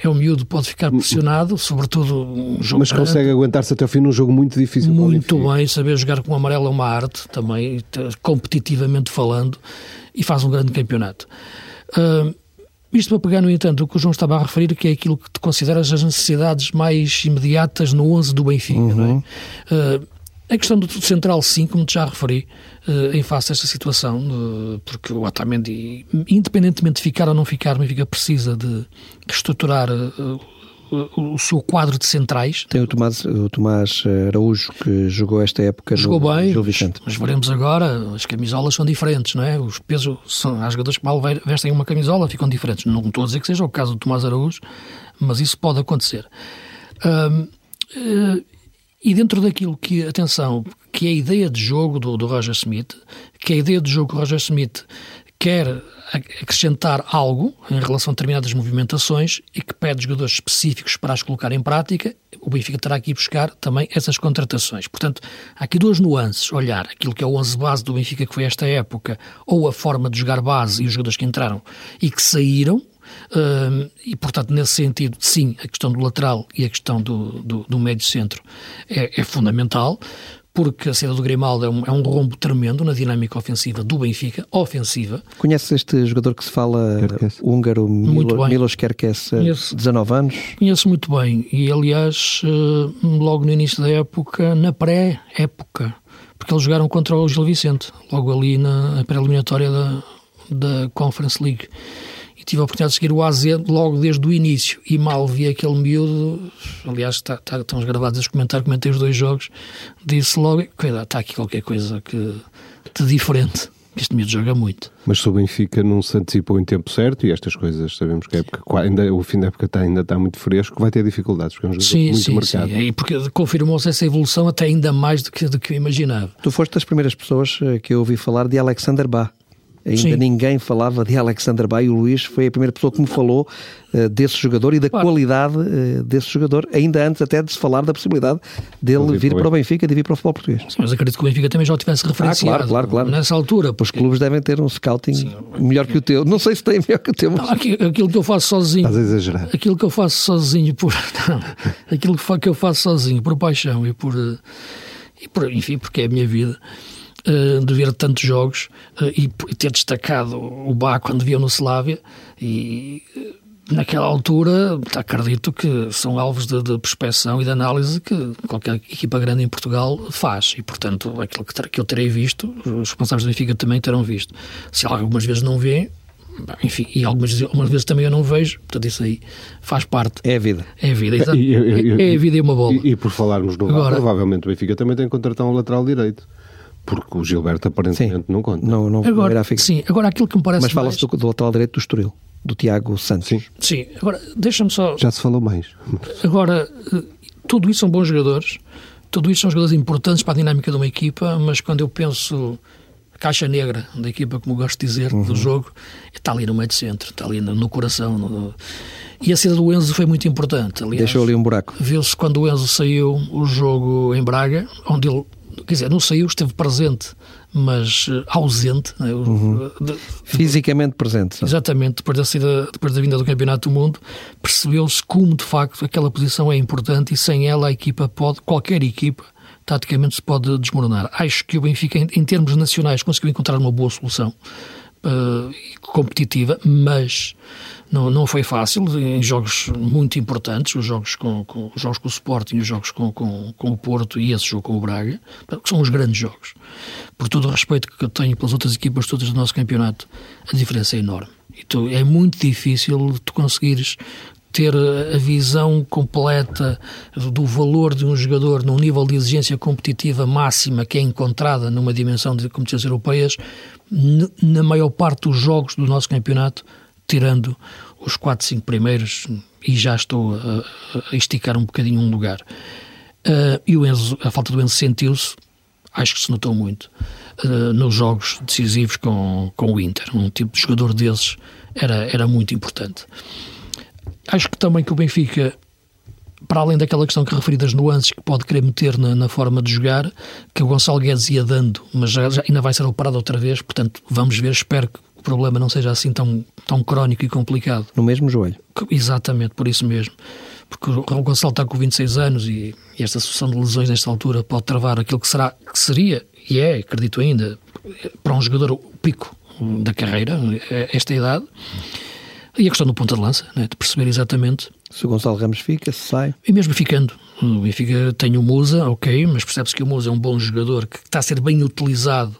é um miúdo, pode ficar pressionado, sobretudo um jogo Mas consegue aguentar-se até ao fim num jogo muito difícil. Muito bem, saber jogar com o amarelo é uma arte também, competitivamente falando, e faz um grande campeonato. Uh, isto para pegar, no entanto, o que o João estava a referir, que é aquilo que te consideras as necessidades mais imediatas no 11 do Benfica, uhum. não é? Uh, a questão do central, sim, como te já referi, uh, em face a esta situação, uh, porque o Otamendi, independentemente de ficar ou não ficar, o Benfica precisa de reestruturar o seu quadro de centrais. Tem o Tomás, o Tomás Araújo que jogou esta época jogou no bem, Gil Vicente. Mas, veremos agora, as camisolas são diferentes, não é? Os pesos, são, há jogadores que mal vestem uma camisola, ficam diferentes. Não estou a dizer que seja o caso do Tomás Araújo, mas isso pode acontecer. uh, e dentro daquilo que, atenção, que é a ideia de jogo do, do Roger Smith, que é a ideia de jogo que o Roger Smith quer acrescentar algo em relação a determinadas movimentações e que pede jogadores específicos para as colocar em prática, o Benfica terá que ir buscar também essas contratações. Portanto, há aqui duas nuances. Olhar aquilo que é o 11 base do Benfica que foi esta época, ou a forma de jogar base e os jogadores que entraram e que saíram, Uh, e, portanto, nesse sentido, sim, a questão do lateral e a questão do, do, do médio centro é, é, fundamental porque a saída do Grimaldo é um, é um, rombo tremendo na dinâmica ofensiva do Benfica, ofensiva. Conheces este jogador que se fala Kerkes. húngaro, Milo, Milos Kerkes, Conheço, 19 anos? Conheço muito bem e, aliás, eh, logo no início da época, na pré-época, porque eles jogaram contra o Gil Vicente, logo ali na pré-eliminatória da, da Conference League tive a oportunidade de seguir o AZ logo desde o início e mal vi aquele miúdo, aliás está, está, estão gravados a comentar, comentei os dois jogos, disse logo, cuidado, está aqui qualquer coisa que, de diferente. Este miúdo joga muito. Mas se o Benfica não se antecipou em tempo certo, e estas coisas sabemos que a época, ainda, o fim da época está, ainda está muito fresco, vai ter dificuldades, porque é um jogador sim, muito sim, marcado. Sim, e porque confirmou-se essa evolução até ainda mais do que, do que eu imaginava. Tu foste das primeiras pessoas eh, que eu ouvi falar de Alexander Bá. Ainda Sim. ninguém falava de Alexander Bay. O Luís foi a primeira pessoa que me falou uh, desse jogador e da claro. qualidade uh, desse jogador, ainda antes até de se falar da possibilidade dele vir para o Benfica, de vir para o futebol português. Sim, mas acredito que o Benfica também já o tivesse referenciado. Ah, claro, claro, claro. Nessa altura. Porque... Os clubes devem ter um scouting Sim. melhor que o teu. Não sei se tem melhor que o teu. Mas... Não, aquilo que eu faço sozinho. Estás a exagerar. Aquilo que eu faço sozinho por. *laughs* Não, aquilo que eu faço sozinho por paixão e por. Eh, e por, enfim, porque é a minha vida uh, de ver tantos jogos uh, e, ter destacado o Bá quando via no Slavia e uh, naquela altura acredito que são alvos de, de prospeção e de análise que qualquer equipa grande em Portugal faz e portanto aquilo que, que eu terei visto os responsáveis do Benfica também terão visto se algumas vezes não vê enfim, e algumas, algumas vezes também eu não vejo, portanto isso aí faz parte. É a vida. É a vida, exato. E, e, é, é a vida e uma bola. E, e por falarmos no Agora, provavelmente o Benfica também tem que contratar um lateral direito Porque o Gilberto aparentemente sim. não conta. Não, não, agora. Sim, agora aquilo que me parece Mas fala-se do, do lateral direito do Estoril, do Tiago Santos. Sim. Sim, agora deixa-me só... Já se falou mais. Agora, eh, tudo isso são bons jogadores, tudo isso são jogadores importantes para a dinâmica de uma equipa, mas quando eu penso caixa negra da equipa, como gosto de dizer, uhum. do jogo, está ali no meio de centro, está ali no, no coração. No... E a saída do Enzo foi muito importante. Aliás, Deixou ali um buraco. Viu-se quando o Enzo saiu o jogo em Braga, onde ele, quer dizer, não saiu, esteve presente, mas uh, ausente. Né? Uhum. De, Fisicamente presente. Exatamente, depois da, saída, depois da vinda do Campeonato do Mundo, percebeu-se como de facto aquela posição é importante e sem ela a equipa pode, qualquer equipa, taticamente se pode desmoronar. Acho que o Benfica, em, em termos nacionais, conseguiu encontrar uma boa solução uh, competitiva, mas não, não foi fácil em jogos muito importantes, os jogos com, com os jogos com o Sporting, os jogos com, com, com o Porto e esse jogo com o Braga, que são os grandes jogos. Por todo o respeito que eu tenho pelas outras equipas todas do nosso campeonato, a diferença é enorme. Então, é muito difícil tu conseguires ter a visão completa do valor de um jogador num nível de exigência competitiva máxima que é encontrada numa dimensão de competições europeias, na maior parte dos jogos do nosso campeonato, tirando os 4, 5 primeiros, e já estou a, a esticar um bocadinho um lugar. Uh, e o Enzo, a falta do Enzo sentiu-se, acho que se notou muito, uh, nos jogos decisivos com, com o Inter. Um tipo de jogador desses era, era muito importante. Acho que também que o Benfica, para além daquela questão que referi das nuances que pode querer meter na, na forma de jogar, que o Gonçalo Guedes ia dando, mas já, já ainda vai ser operado outra vez, portanto, vamos ver, espero que o problema não seja assim tão, tão crónico e complicado. No mesmo joelho? Exatamente, por isso mesmo. Porque o Gonçalo está com 26 anos e, e esta sucessão de lesões nesta altura pode travar aquilo que será, que seria, e é, acredito ainda, para um jogador o pico da carreira, esta idade. E a questão do ponta de lança, né, de perceber exatamente. Se o Gonçalo Ramos fica, se sai. E mesmo ficando. O Benfica tem o Musa, ok, mas percebe-se que o Musa é um bom jogador que está a ser bem utilizado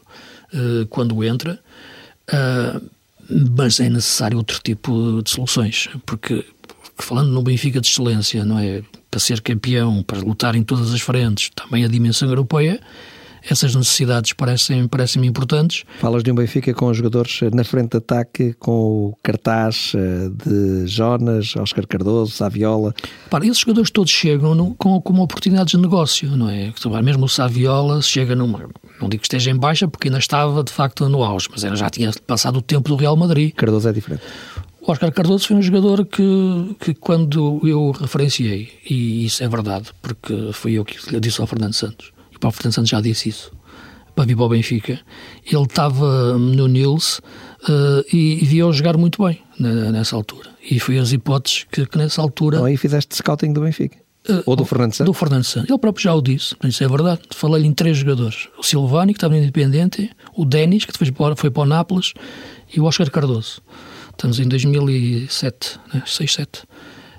uh, quando entra. Uh, mas é necessário outro tipo de soluções, porque falando no Benfica de excelência, não é? Para ser campeão, para lutar em todas as frentes, também a dimensão europeia, essas necessidades parecem, parecem importantes. Falas de um Benfica com jogadores na frente de ataque, com o cartaz eh, de Jonas, Oscar Cardoso, Saviola. Para, esses jogadores todos chegam no, com, com oportunidades de negócio, não é? Mesmo o Saviola chega numa. Não digo que esteja em baixa, porque ainda estava de facto no auge, mas já tinha passado o tempo do Real Madrid. Cardoso é diferente. O Oscar Cardoso foi um jogador que, que quando eu referenciei, e isso é verdade, porque foi eu que lhe disse ao Fernando Santos, o Paulo Fernando Santos já disse isso, para vir para o Benfica. Ele estava no Nils uh, e, e via-o jogar muito bem nessa altura. E foi as hipóteses que, que nessa altura. Então aí fizeste scouting do Benfica. Uh, Ou do Fernando Santos? Do Fernando Santos. Ele próprio já o disse, isso é verdade. Falei-lhe em três jogadores: o Silvani, que estava no Independente, o Denis, que depois foi para o Nápoles, e o Oscar Cardoso. Estamos em 2007, né? 6, 7.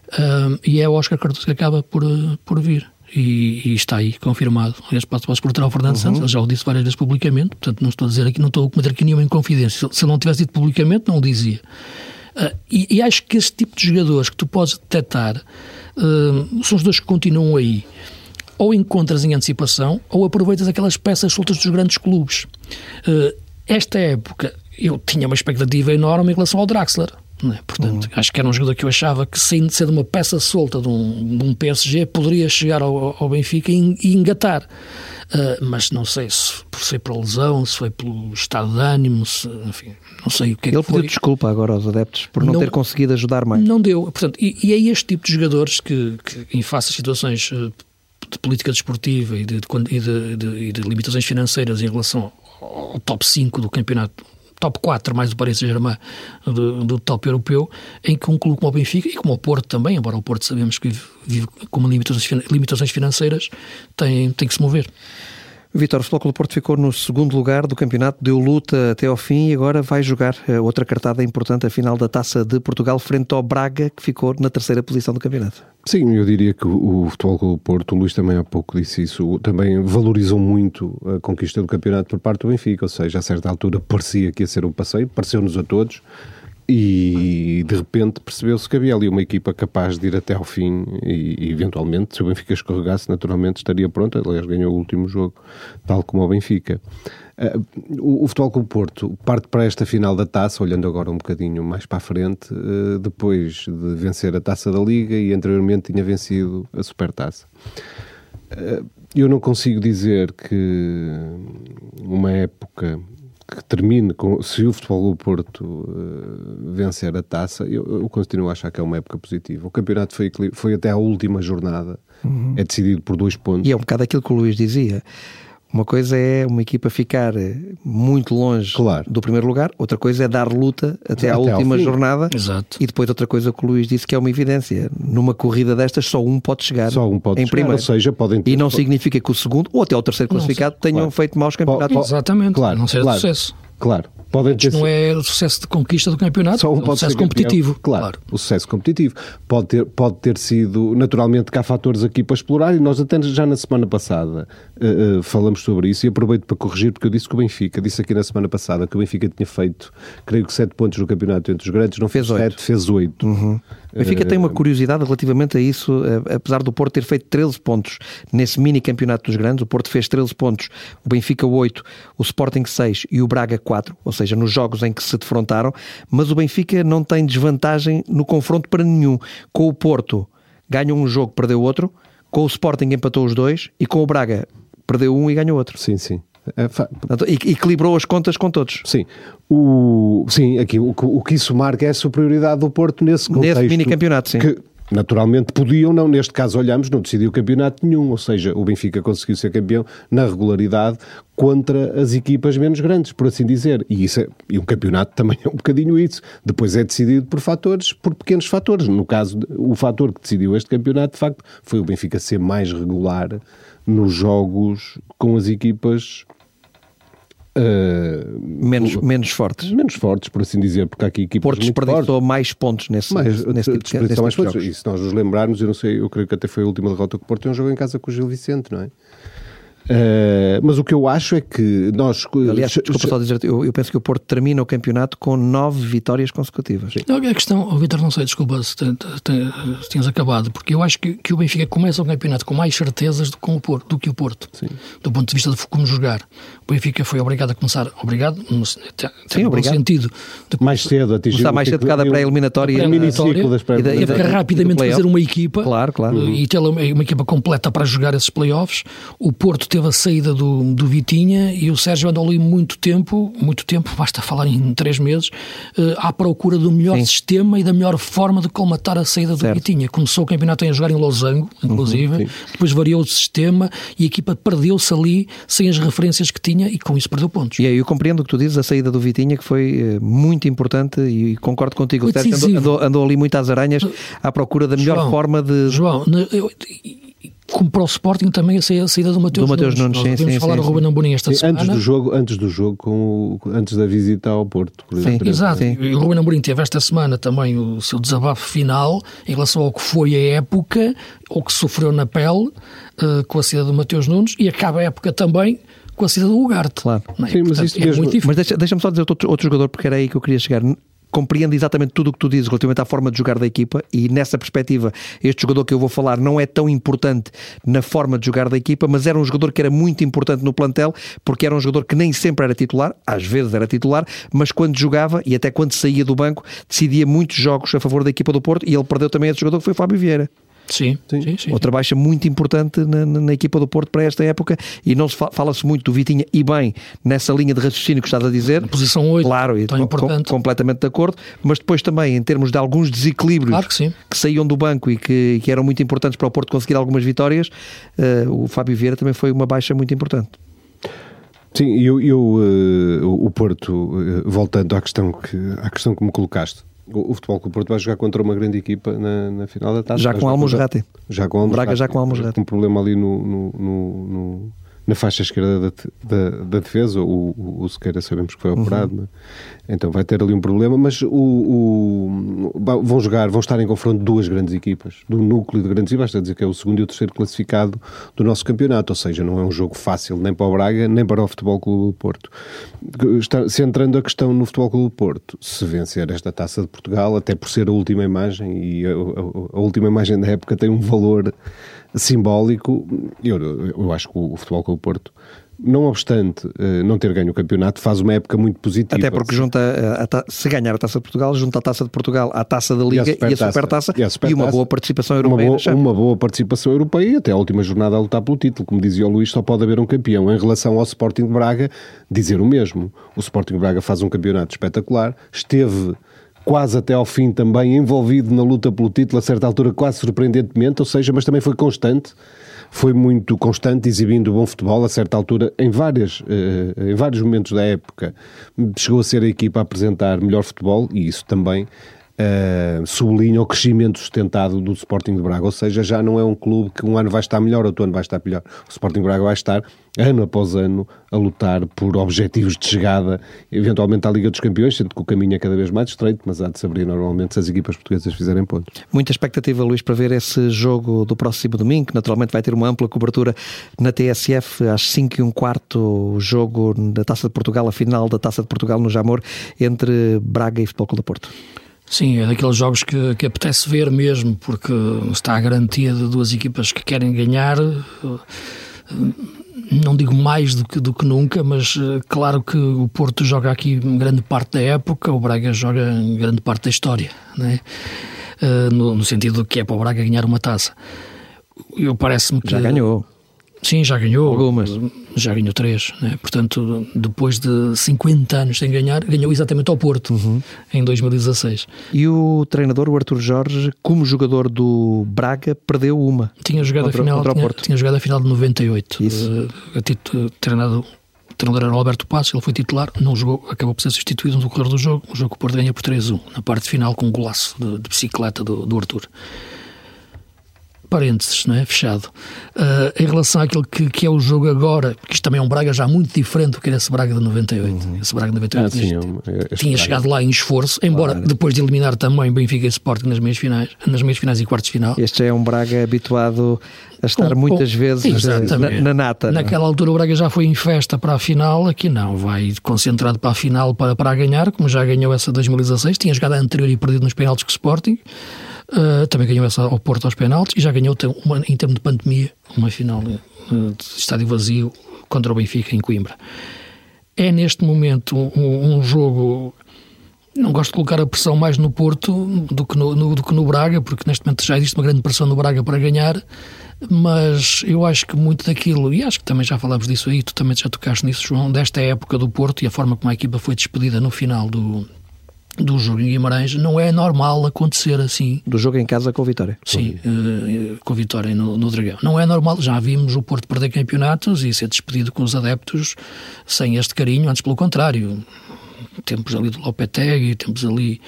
Uh, e é o Oscar Cardoso que acaba por, por vir e, e, está aí confirmado. Aliás, posso, posso cortar ao Fernando uhum. Santos, ele já o disse várias vezes publicamente, portanto não estou a dizer aqui, não estou a cometer aqui nenhuma inconfidência. Se ele não tivesse dito publicamente, não o dizia. Uh, e, e, acho que esse tipo de jogadores que tu podes detectar uh, são os dois que continuam aí. Ou encontras em antecipação, ou aproveitas aquelas peças soltas dos grandes clubes. Uh, esta época, eu tinha uma expectativa enorme em relação ao Draxler. É? Portanto, uhum. acho que era um jogador que eu achava que, de ser uma peça solta de um, de um PSG, poderia chegar ao, ao Benfica e, e engatar. Uh, mas não sei se foi por lesão, se foi pelo estado de ânimo, se, enfim, não sei o que é Ele que foi. pediu desculpa agora aos adeptos por não, não, ter conseguido ajudar mais. Não deu. Portanto, e, e é este tipo de jogadores que, que em face a situações ah, de política desportiva e de, de, de, de limitações financeiras em relação ao top 5 do campeonato top 4 mais o Paris Saint-Germain do, do, top europeu, em que um clube como o Benfica e como o Porto também, embora o Porto sabemos que vive, vive com limitações, limitações financeiras, tem, tem que se mover. Vitor, o Futebol Clube Porto ficou no segundo lugar do campeonato, deu luta até ao fim e agora vai jogar eh, outra cartada importante, a final da Taça de Portugal, frente ao Braga, que ficou na terceira posição do campeonato. Sim, eu diria que o Futebol Clube Porto, o Luís também há pouco disse isso, também valorizou muito a conquista do campeonato por parte do Benfica, ou seja, a certa altura parecia que ia ser um passeio, pareceu-nos a todos, E de repente percebeu-se que havia ali uma equipa capaz de ir até ao fim e, eventualmente, se o Benfica escorregasse, naturalmente estaria pronto. Aliás, ganhou o último jogo, tal como o Benfica. Uh, o, o Futebol Clube Porto parte para esta final da taça, olhando agora um bocadinho mais para a frente, uh, depois de vencer a taça da Liga e anteriormente tinha vencido a Supertaça. Uh, eu não consigo dizer que uma época que termine com se o Futebol do Porto uh, vencer a taça, eu, eu, continuo a achar que é uma época positiva. O campeonato foi, foi até a última jornada, uhum. é decidido por dois pontos. E é um bocado aquilo que o Luís dizia. Uma coisa é uma equipa ficar eh, muito longe claro. do primeiro lugar, outra coisa é dar luta até, até à última jornada. Exato. E depois outra coisa que o Luís disse que é uma evidência. Numa corrida destas só um pode chegar só um pode em chegar, primeiro. Ou seja, podem ter... E não significa que o segundo ou até o terceiro classificado tenham claro. feito maus campeonatos. Exatamente, claro, não ser claro. sucesso. Claro. Podem ter... não é o sucesso de conquista do campeonato, Só um é o sucesso competitivo. Claro, claro, o sucesso competitivo. Pode ter, pode ter sido, naturalmente, que há fatores aqui para explorar e nós até já na semana passada uh, uh, falamos sobre isso e aproveito para corrigir porque eu disse que o Benfica, disse aqui na semana passada que o Benfica tinha feito, creio que 7 pontos no campeonato entre os grandes, não fez 7, fez 8. Uhum. O Benfica tem uma curiosidade relativamente a isso, apesar do Porto ter feito 13 pontos nesse mini campeonato dos grandes, o Porto fez 13 pontos, o Benfica 8, o Sporting 6 e o Braga 4, ou seja, nos jogos em que se defrontaram, mas o Benfica não tem desvantagem no confronto para nenhum. Com o Porto ganhou um jogo, perdeu outro, com o Sporting empatou os dois e com o Braga perdeu um e ganhou outro. Sim, sim. É, equilibrou as contas com todos. Sim, o, sim aqui, o, o que isso marca é a superioridade do Porto nesse contexto. Nesse mini campeonato, sim. Que, naturalmente podiam, não, neste caso olhamos, não decidiu campeonato nenhum, ou seja, o Benfica conseguiu ser campeão na regularidade contra as equipas menos grandes, por assim dizer. E, isso é, e um campeonato também é um bocadinho isso. Depois é decidido por fatores, por pequenos fatores. No caso, o fator que decidiu este campeonato, de facto, foi o Benfica ser mais regular nos jogos com as equipas Uh, menos, menos fortes. Menos fortes, por assim dizer, porque há aqui equipas Porto desperdiçou mais pontos nesse, mais, nesse tipo, nesse tipo mais pontos. E se nós nos lembrarmos, eu não sei, eu creio que até foi a última derrota que o Porto tem um jogo em casa com o Gil Vicente, não é? Uh, mas o que eu acho é que nós. Aliás, desculpa só dizer, eu, eu, penso que o Porto termina o campeonato com nove vitórias consecutivas. Não, a questão, o Vitor, não sei, desculpa se, tinhas acabado, porque eu acho que, que, o Benfica começa o campeonato com mais certezas do, com o Porto, do que o Porto, Sim. do ponto de vista de como jogar. O Benfica foi obrigado a começar, obrigado, no, Sim, obrigado. sentido. De, mais cedo, atingir. Começar mais cedo cada pré-eliminatória. E, e, rapidamente fazer uma equipa. Claro, claro. E ter uma equipa completa para jogar esses playoffs. O Porto teve a saída do, do Vitinha e o Sérgio andou ali muito tempo, muito tempo, basta falar em três meses, uh, à procura do melhor Sim. sistema e da melhor forma de colmatar a saída do certo. Vitinha. Começou o campeonato a jogar em Losango, inclusive, uhum, depois variou o sistema e a equipa perdeu-se ali sem as referências que tinha e com isso perdeu pontos. E aí eu compreendo o que tu dizes, a saída do Vitinha, que foi uh, muito importante e concordo contigo. O Sérgio andou, andou, andou, ali muito às aranhas à procura da melhor João, forma de. João, eu, como para o Sporting também a saída do Mateus, do Mateus Nunes. Nunes sim, sim, falar sim, do Ruben Amorim esta sim, semana. Antes do jogo, antes do jogo com o, antes da visita ao Porto. Por sim, exato. Sim. E o Ruben Amorim teve esta semana também o seu desabafo final em relação ao que foi a época, ou que sofreu na pele uh, com a saída do Mateus Nunes e acaba a época também com a saída do Ugarte. Claro. É? Sim, mas, Portanto, é mesmo... mas deixa-me deixa só dizer outro, outro jogador, porque era aí que eu queria chegar compreendo exatamente tudo o que tu dizes relativamente à forma de jogar da equipa e nessa perspectiva este jogador que eu vou falar não é tão importante na forma de jogar da equipa, mas era um jogador que era muito importante no plantel porque era um jogador que nem sempre era titular, às vezes era titular, mas quando jogava e até quando saía do banco decidia muitos jogos a favor da equipa do Porto e ele perdeu também esse jogador que foi o Fábio Vieira. Sim, sim, sim, sim. Outra baixa muito importante na, na, equipa do Porto para esta época e não se fala-se muito do Vitinha e bem nessa linha de raciocínio que estás a dizer. Na posição 8, claro, tão importante. completamente de acordo, mas depois também em termos de alguns desequilíbrios claro que, que, saíam do banco e que, que, eram muito importantes para o Porto conseguir algumas vitórias, uh, o Fábio Vieira também foi uma baixa muito importante. Sim, eu, eu uh, o Porto, uh, voltando à questão, que, à questão que me colocaste, o, Futebol Clube Porto vai jogar contra uma grande equipa na, na final da taça. Já com Almosrate. Já com Almosrate. Braga já com. Com um problema ali no, no, no, no na faixa esquerda da, da, da defesa. O, o, o Sequeira sabemos que foi operado, uhum. É? então vai ter ali um problema. Mas o, o, vão jogar, vão estar em confronto duas grandes equipas, do núcleo de grandes equipas, a dizer que é o segundo e o terceiro classificado do nosso campeonato. Ou seja, não é um jogo fácil nem para o Braga nem para o Futebol Clube do Porto. Centrando a questão no Futebol Clube do Porto, se vencer esta taça de Portugal, até por ser a última imagem, e a, a, a última imagem da época tem um valor simbólico. Eu, eu acho que o Futebol Clube do Porto não obstante eh, não ter ganho o campeonato, faz uma época muito positiva. Até porque junta, a, a, se ganhar a Taça de Portugal, junta a Taça de Portugal à Taça da Liga e a Supertaça e, super e, uma boa participação europeia. Uma boa, uma boa participação europeia e até a última jornada a lutar pelo título. Como dizia o Luís, só pode haver um campeão. Em relação ao Sporting de Braga, dizer o mesmo. O Sporting Braga faz um campeonato espetacular, esteve quase até ao fim também envolvido na luta pelo título, a certa altura quase surpreendentemente, ou seja, mas também foi constante, foi muito constante, exibindo bom futebol, a certa altura, em, várias, eh, em vários momentos da época, chegou a ser a equipa a apresentar melhor futebol, e isso também uh, sublinha o crescimento sustentado do Sporting de Braga, ou seja, já não é um clube que um ano vai estar melhor, outro ano vai estar pior. O Sporting de Braga vai estar, ano após ano, a lutar por objetivos de chegada, eventualmente à Liga dos Campeões, sendo que o caminho é cada vez mais estreito, mas há de se abrir normalmente se as equipas portuguesas fizerem pontos. Muita expectativa, Luís, para ver esse jogo do próximo domingo, que naturalmente vai ter uma ampla cobertura na TSF, às 5 e um quarto, jogo da Taça de Portugal, a final da Taça de Portugal no Jamor, entre Braga e Futebol Clube do Porto. Sim, é daqueles jogos que, que apetece ver mesmo, porque está a garantia de duas equipas que querem ganhar. Não digo mais do que, do que nunca, mas eh, claro que o Porto joga aqui grande parte da época, o Braga joga grande parte da história, né? no, no sentido que é para o Braga ganhar uma taça. Eu parece-me que. Já ganhou. Sim, já ganhou. Algumas. Já ganhou três. Né? Portanto, depois de 50 anos sem ganhar, ganhou exatamente ao Porto, uhum. em 2016. E o treinador, o Arthur Jorge, como jogador do Braga, perdeu uma. Tinha jogado, contra, a, final, contra tinha, tinha, jogado a final de 98. Isso. Uh, a título, treinado o treinador era o Alberto Passo, ele foi titular, não jogou, acabou por ser substituído no decorrer do jogo. O jogo que o Porto ganha por 3-1, na parte final com um golaço de, de bicicleta do, do Arthur parênteses, não é? fechado. Uh, em relação àquilo que, que, é o jogo agora, porque isto também é um Braga já muito diferente do que era esse Braga de 98. Uhum. Esse Braga de 98 ah, sim, tinha, tinha chegado lá em esforço, embora claro. depois de eliminar também Benfica e Sporting nas meias finais, nas meias finais e quartos de final. Este é um Braga habituado a estar com, muitas com, vezes na, na, nata. É? Naquela altura o Braga já foi em festa para a final, aqui não, vai concentrado para a final para, para ganhar, como já ganhou essa 2016, tinha jogado a anterior e perdido nos penaltis com o Sporting. Uh, também ganhou essa ao Porto aos penaltis e já ganhou uma, em termos de pandemia uma final uh, de estádio vazio contra o Benfica em Coimbra. É neste momento um, um, jogo. Não gosto de colocar a pressão mais no Porto do que no, no, do que no Braga, porque neste momento já existe uma grande pressão no Braga para ganhar, mas eu acho que muito daquilo, e acho que também já falamos disso aí, tu também já tocaste nisso, João, desta época do Porto e a forma como a equipa foi despedida no final do, do jogo em Guimarães não é normal acontecer assim. Do jogo em casa com o Vitória? Sim, uh, com a Vitória no, no, Dragão. Não é normal, já vimos o Porto perder campeonatos e ser despedido com os adeptos sem este carinho, antes pelo contrário. Tempos ali do Lopetegui, tempos ali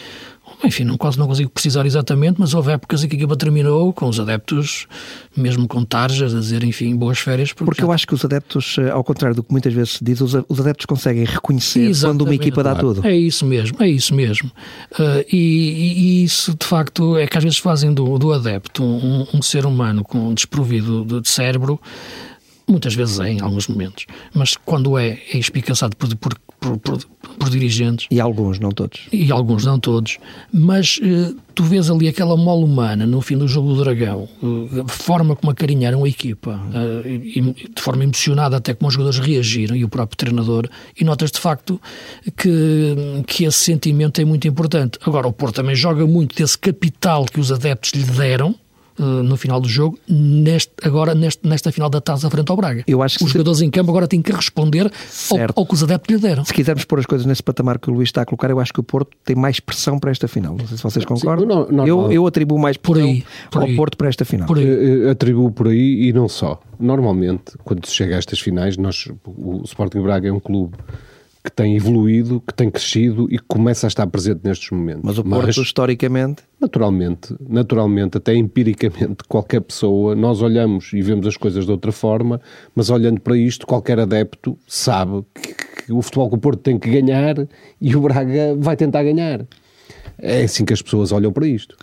enfim, não, quase não consigo precisar exatamente, mas houve épocas em que a equipa terminou com os adeptos, mesmo com tarjas, a dizer, enfim, boas férias. Porque, porque eu acho que os adeptos, eh, ao contrário do que muitas vezes se diz, os, adeptos conseguem reconhecer exatamente. quando uma equipa dá tudo. É isso mesmo, é isso mesmo. Uh, e, e, isso, de facto, é que às vezes fazem do, do adepto um, um ser humano com desprovido de, de cérebro muitas vezes é, em alguns momentos, mas quando é, é espicaçado por, por, por, por, por dirigentes. E alguns, não todos. E alguns, não todos. Mas uh, tu vês ali aquela mola humana no fim do jogo do Dragão, uh, a forma como acarinharam a equipa, uh, e, de forma emocionada até como os jogadores reagiram e o próprio treinador, e notas de facto que, que esse sentimento é muito importante. Agora, o Porto também joga muito desse capital que os adeptos lhe deram eh, no final do jogo, neste, agora neste, nesta final da taça frente ao Braga. Eu acho que os se... jogadores em campo agora têm que responder ao, ao, que os adeptos lhe deram. Se quisermos pôr as coisas nesse patamar que o Luís está a colocar, eu acho que o Porto tem mais pressão para esta final. Não sei se vocês concordam. Sim, não, eu, eu atribuo mais por aí, por ao Porto para esta final. Por aí. Eh, eh, atribuo por aí e não só. Normalmente, quando se chega a estas finais, nós, o Sporting Braga é um clube que tem evoluído, que tem crescido e que começa a estar presente nestes momentos. Mas o Porto, Mas, historicamente... Naturalmente, naturalmente, até empiricamente, *laughs* qualquer pessoa, nós olhamos e vemos as coisas de outra forma, mas olhando para isto, qualquer adepto sabe que, que o futebol que o Porto tem que ganhar e o Braga vai tentar ganhar. É assim que as pessoas olham para isto.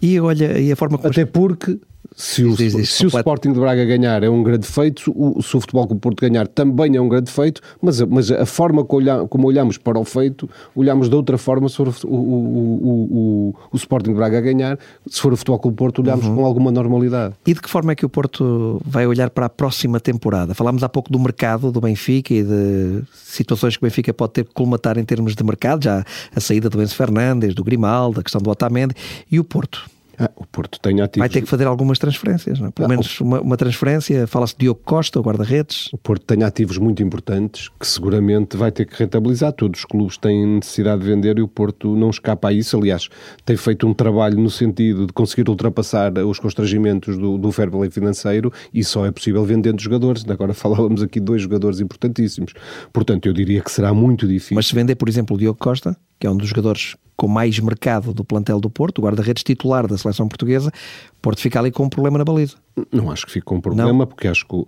E olha, e a forma como... Até porque se o, diz, diz, se o Sporting de Braga ganhar é um grande feito, o, se o Futebol o Porto ganhar também é um grande feito, mas, mas a forma olha, como olhamos para o feito, olhamos de outra forma se for o, o, o Sporting de Braga ganhar, se for o Futebol o Porto, olhamos uhum. com alguma normalidade. E de que forma é que o Porto vai olhar para a próxima temporada? Falámos há pouco do mercado do Benfica e de situações que o Benfica pode ter que colmatar em termos de mercado, já a saída do Enzo Fernandes, do Grimaldo, a questão do Otamendi e o Porto. Ah, o Porto tem ativos. Vai ter que fazer algumas transferências, não é? pelo ah, menos uma, uma, transferência. Fala-se de Diogo Costa, o guarda-redes. O Porto tem ativos muito importantes que seguramente vai ter que rentabilizar. Todos os clubes têm necessidade de vender e o Porto não escapa a isso. Aliás, tem feito um trabalho no sentido de conseguir ultrapassar os constrangimentos do, do fair play financeiro e só é possível vendendo jogadores. Agora *laughs* falávamos aqui de dois jogadores importantíssimos. Portanto, eu diria que será muito difícil. Mas se vender, por exemplo, o Diogo Costa, que é um dos jogadores com mais mercado do plantel do Porto, o guarda-redes titular da seleção portuguesa, Porto fica ali com um problema na baliza. Não acho que fique com um problema, não. porque acho que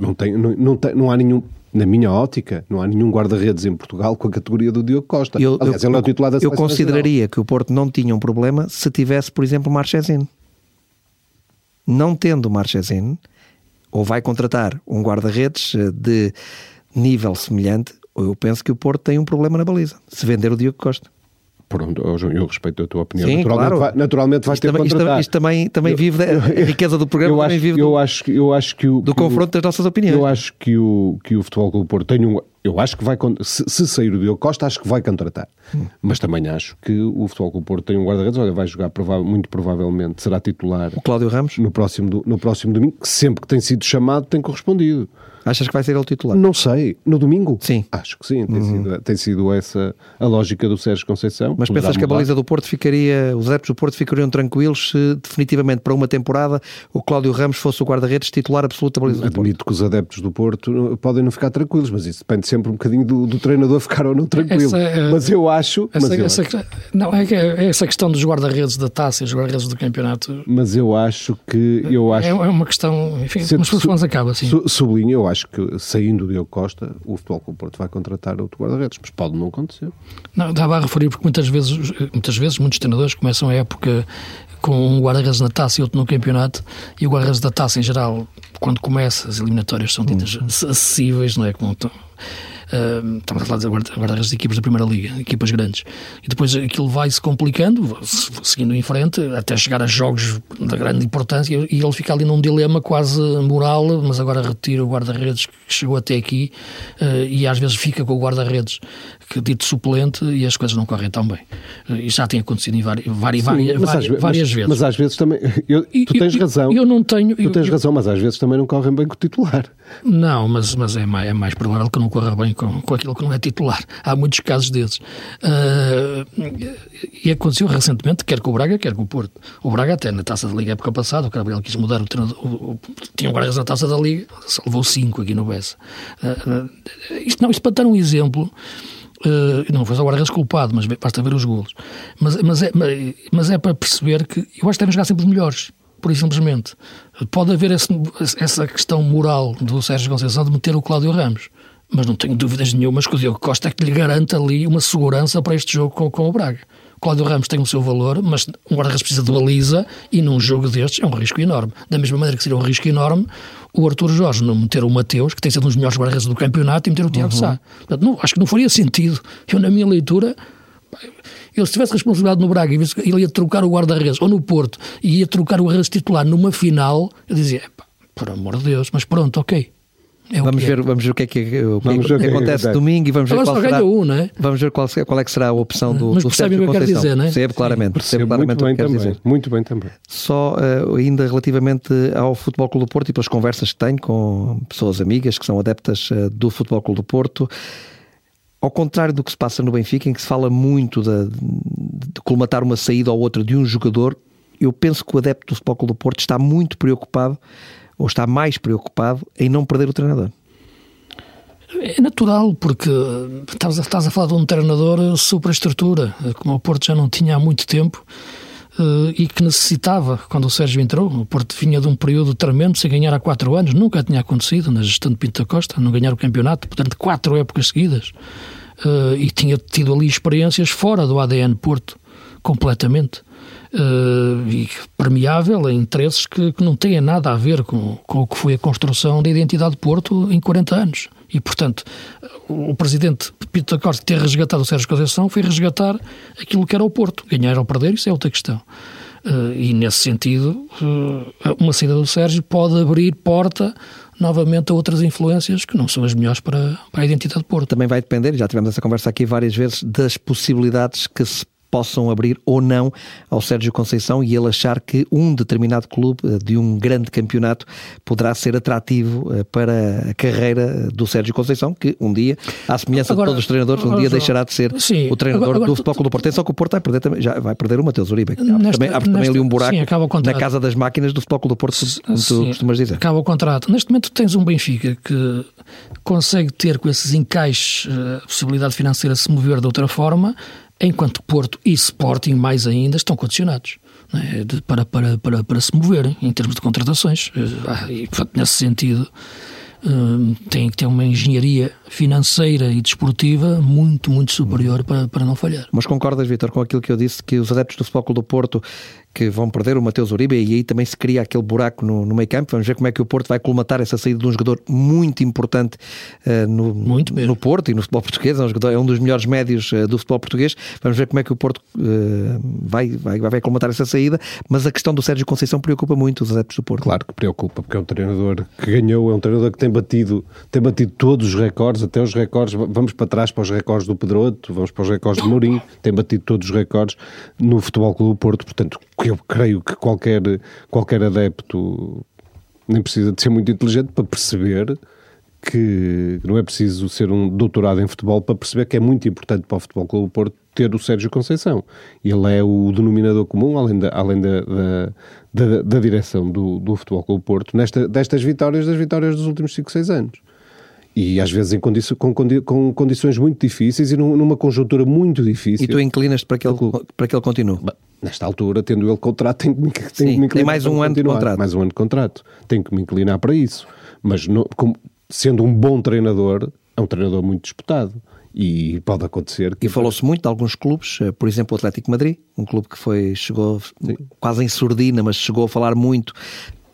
não, tem, não, não, tem, não há nenhum na minha ótica, não há nenhum guarda-redes em Portugal com a categoria do Diogo Costa. Eu, Aliás, eu, ele é o titular da Eu consideraria que o Porto não tinha um problema se tivesse, por exemplo, Marchesino. Não tendo Marchesino, ou vai contratar um guarda-redes eh, de nível semelhante, ou eu penso que o Porto tem um problema na baliza, se vender o Diogo Costa. Pronto, oh, João, eu respeito a tua opinião. Sim, naturalmente, claro. vai, naturalmente vai isto ter também, isto, isto, também, também vive da a riqueza do programa, eu acho, vive eu do, acho, eu acho que o, do que confronto o, das nossas opiniões. Eu acho que o, que o Futebol Clube Porto tem um... Eu acho que vai... Se, se sair o Diogo Costa, acho que vai contratar. Hum. Mas também acho que o Futebol Clube Porto tem um guarda-redes, olha, vai jogar muito provavelmente, será titular... O Cláudio Ramos? No próximo, no próximo domingo, que sempre que tem sido chamado tem correspondido. Achas que vai ser ele titular? Não sei. No domingo? Sim. Acho que sim. Tem, uhum. sido, tem sido essa a lógica do Sérgio Conceição. Mas pensas que a baliza do Porto ficaria, os adeptos do Porto ficariam tranquilos se definitivamente para uma temporada o Cláudio Ramos fosse o guarda-redes titular absoluto da baliza do Porto? Admito que os adeptos do Porto podem não ficar tranquilos, mas isso depende sempre um bocadinho do, do treinador *laughs* ficar ou não tranquilo. Essa, é- mas eu acho... Essa, mas eu essa, acho. Não, é, que é essa questão dos guarda-redes da taça e os guarda-redes do campeonato... Mas eu acho que... Eu acho, é, é uma questão... Enfim, mas su, acaba assim. Sublinho, eu acho que sair saindo o Diogo Costa, o Futebol Clube Porto vai contratar outro guarda-redes, mas pode não acontecer. Não, estava a referir porque muitas vezes, muitas vezes muitos treinadores começam a época com um guarda-redes na taça e outro no campeonato, e o guarda-redes da taça, em geral, quando começa, as eliminatórias são ditas uhum. acessíveis, não é? Como Uh, estamos a falar de guarda-redes de equipas da Primeira Liga, equipas grandes. E depois aquilo vai-se complicando, seguindo em frente, até chegar a jogos de grande importância, e ele fica ali num dilema quase moral, mas agora retira o guarda-redes que chegou até aqui, uh, e às vezes fica com o guarda-redes que dito suplente e as coisas não correm tão bem. E já tem acontecido em várias, várias, Sim, várias, várias vezes. Mas às vezes também. Eu, tu tens eu, razão. Eu não tenho. Tu tens eu, razão, mas às vezes também não correm bem com o titular. Não, mas, mas é, mais, é mais provável que não corra bem com, com aquilo que não é titular. Há muitos casos desses. Uh, e aconteceu recentemente, quer com o Braga, quer com o Porto. O Braga, até na taça da Liga época passada, o Gabriel quis mudar o treinador. O, o, tinha um Braga na taça da Liga, levou cinco aqui no Bessa. Uh, uh, isto, não, isto para dar um exemplo. Uh, não foi só o guarda-redes culpado, mas basta ver os golos. Mas, mas, é, mas é para perceber que eu acho que devem jogar sempre os melhores, por simplesmente. Pode haver esse, essa questão moral do Sérgio Conceição de meter o Cláudio Ramos, mas não tenho dúvidas nenhumas que o Diogo Costa é que lhe garante ali uma segurança para este jogo com, com o Braga. Cláudio Ramos tem o seu valor, mas um guarda-redes precisa de baliza e num jogo destes é um risco enorme. Da mesma maneira que seria um risco enorme o Arthur Jorge não meter o Mateus, que tem sido um dos melhores guarda-redes do campeonato, e meter o Tiago uhum. Sá. Portanto, não, acho que não faria sentido. Eu, na minha leitura, eu se tivesse responsabilidade no Braga e ele ia trocar o guarda-redes, ou no Porto, e ia trocar o guarda-redes titular numa final, eu dizia, por amor de Deus, mas pronto, ok. É vamos, ver, é. vamos ver o que é que, o que, é que, que acontece é domingo e vamos ver qual será, um, não é? vamos ver qual, qual é que será a opção do, Mas do percebe o que eu quero dizer, não é? Percebe claramente, percebe claramente muito bem o que quer dizer. Muito bem também. Só uh, ainda relativamente ao Futebol Clube do Porto e pelas conversas que tenho com pessoas amigas que são adeptas uh, do Futebol Clube do Porto, ao contrário do que se passa no Benfica, em que se fala muito de, de colmatar uma saída ou outra de um jogador, eu penso que o adepto do Futebol Clube do Porto está muito preocupado ou está mais preocupado em não perder o treinador. É natural, porque estás a, estás a falar de um treinador superestrutura, como o Porto já não tinha há muito tempo eh, e que necessitava, quando o Sérgio entrou, o Porto vinha de um período tremendo, sem ganhar há quatro anos, nunca tinha acontecido na gestão de Pinto da Costa, não ganhar o campeonato, portanto, quatro épocas seguidas, eh, e tinha tido ali experiências fora do ADN Porto, completamente. Uh, e permeável em interesses que, que, não têm nada a ver com, com o que foi a construção da identidade de Porto em 40 anos. E, portanto, o presidente Pito da Costa ter resgatado o Sérgio Conceição foi resgatar aquilo que era o Porto. Ganhar ou perder, isso é outra questão. Uh, e, nesse sentido, uh, uma saída do Sérgio pode abrir porta novamente a outras influências que não são as melhores para, para a identidade de Porto. Também vai depender, já tivemos essa conversa aqui várias vezes, das possibilidades que se possam abrir ou não ao Sérgio Conceição e ele achar que um determinado clube eh, de um grande campeonato poderá ser atrativo eh, para a carreira do Sérgio Conceição, que um dia, à semelhança agora, de todos os treinadores, um dia deixará de ser sim, o treinador agora, agora, do Futebol Clube do Porto. Só que o Porto vai perder também, já vai perder o Mateus Uribe. Nesta, também, abre também ali um buraco sim, na casa das máquinas do Futebol Clube do Porto, como sim, tu costumas dizer. Acaba o contrato. Neste momento tens um Benfica que consegue ter com esses encaixes eh, a possibilidade financeira de se mover de outra forma, enquanto Porto e Sporting, mais ainda, estão condicionados é? de, para, para, para, para se moverem em termos de contratações. Eh, e, portanto, nesse sentido, um, tem que ter uma engenharia financeira e desportiva muito, muito superior para, para não falhar. Mas concordas, Vitor, com aquilo que eu disse, que os adeptos do Futebol do Porto que vão perder o Mateus Uribe e aí também se cria aquele buraco no, no meio campo. Vamos ver como é que o Porto vai colmatar essa saída de um jogador muito importante uh, no, muito no Porto e no futebol português. É um, jogador, é um dos melhores médios uh, do futebol português. Vamos ver como é que o Porto uh, vai, vai, vai colmatar essa saída. Mas a questão do Sérgio Conceição preocupa muito os adeptos do Porto. Claro que preocupa, porque é um treinador que ganhou, é um treinador que tem batido, tem batido todos os recordes, até os recordes. Vamos para trás para os recordes do Pedroto, vamos para os recordes do Mourinho, tem batido todos os recordes no Futebol Clube do Porto. Portanto, eu creio que qualquer, qualquer adepto nem precisa de ser muito inteligente para perceber que não é preciso ser um doutorado em futebol para perceber que é muito importante para o Futebol Clube Porto ter o Sérgio Conceição. Ele é o denominador comum, além da, além da, da, da, da direção do, do Futebol Clube Porto, nesta, destas vitórias, das vitórias dos últimos 5, 6 anos. E às vezes em condi com, condi com, condições muito difíceis e numa conjuntura muito difícil. E tu inclinas-te para que ele, para que ele continue? Nesta altura, tendo ele contrato, tenho que me, tenho Sim, que me inclinar. Tem mais um ano de contrato. Mais um ano de contrato. Tenho que me inclinar para isso. Mas no, como, sendo um bom treinador, é um treinador muito disputado. E pode acontecer. Que... E falou-se muito de alguns clubes, eh, por exemplo, o Atlético Madrid, um clube que foi, chegou Sim. quase em surdina, mas chegou a falar muito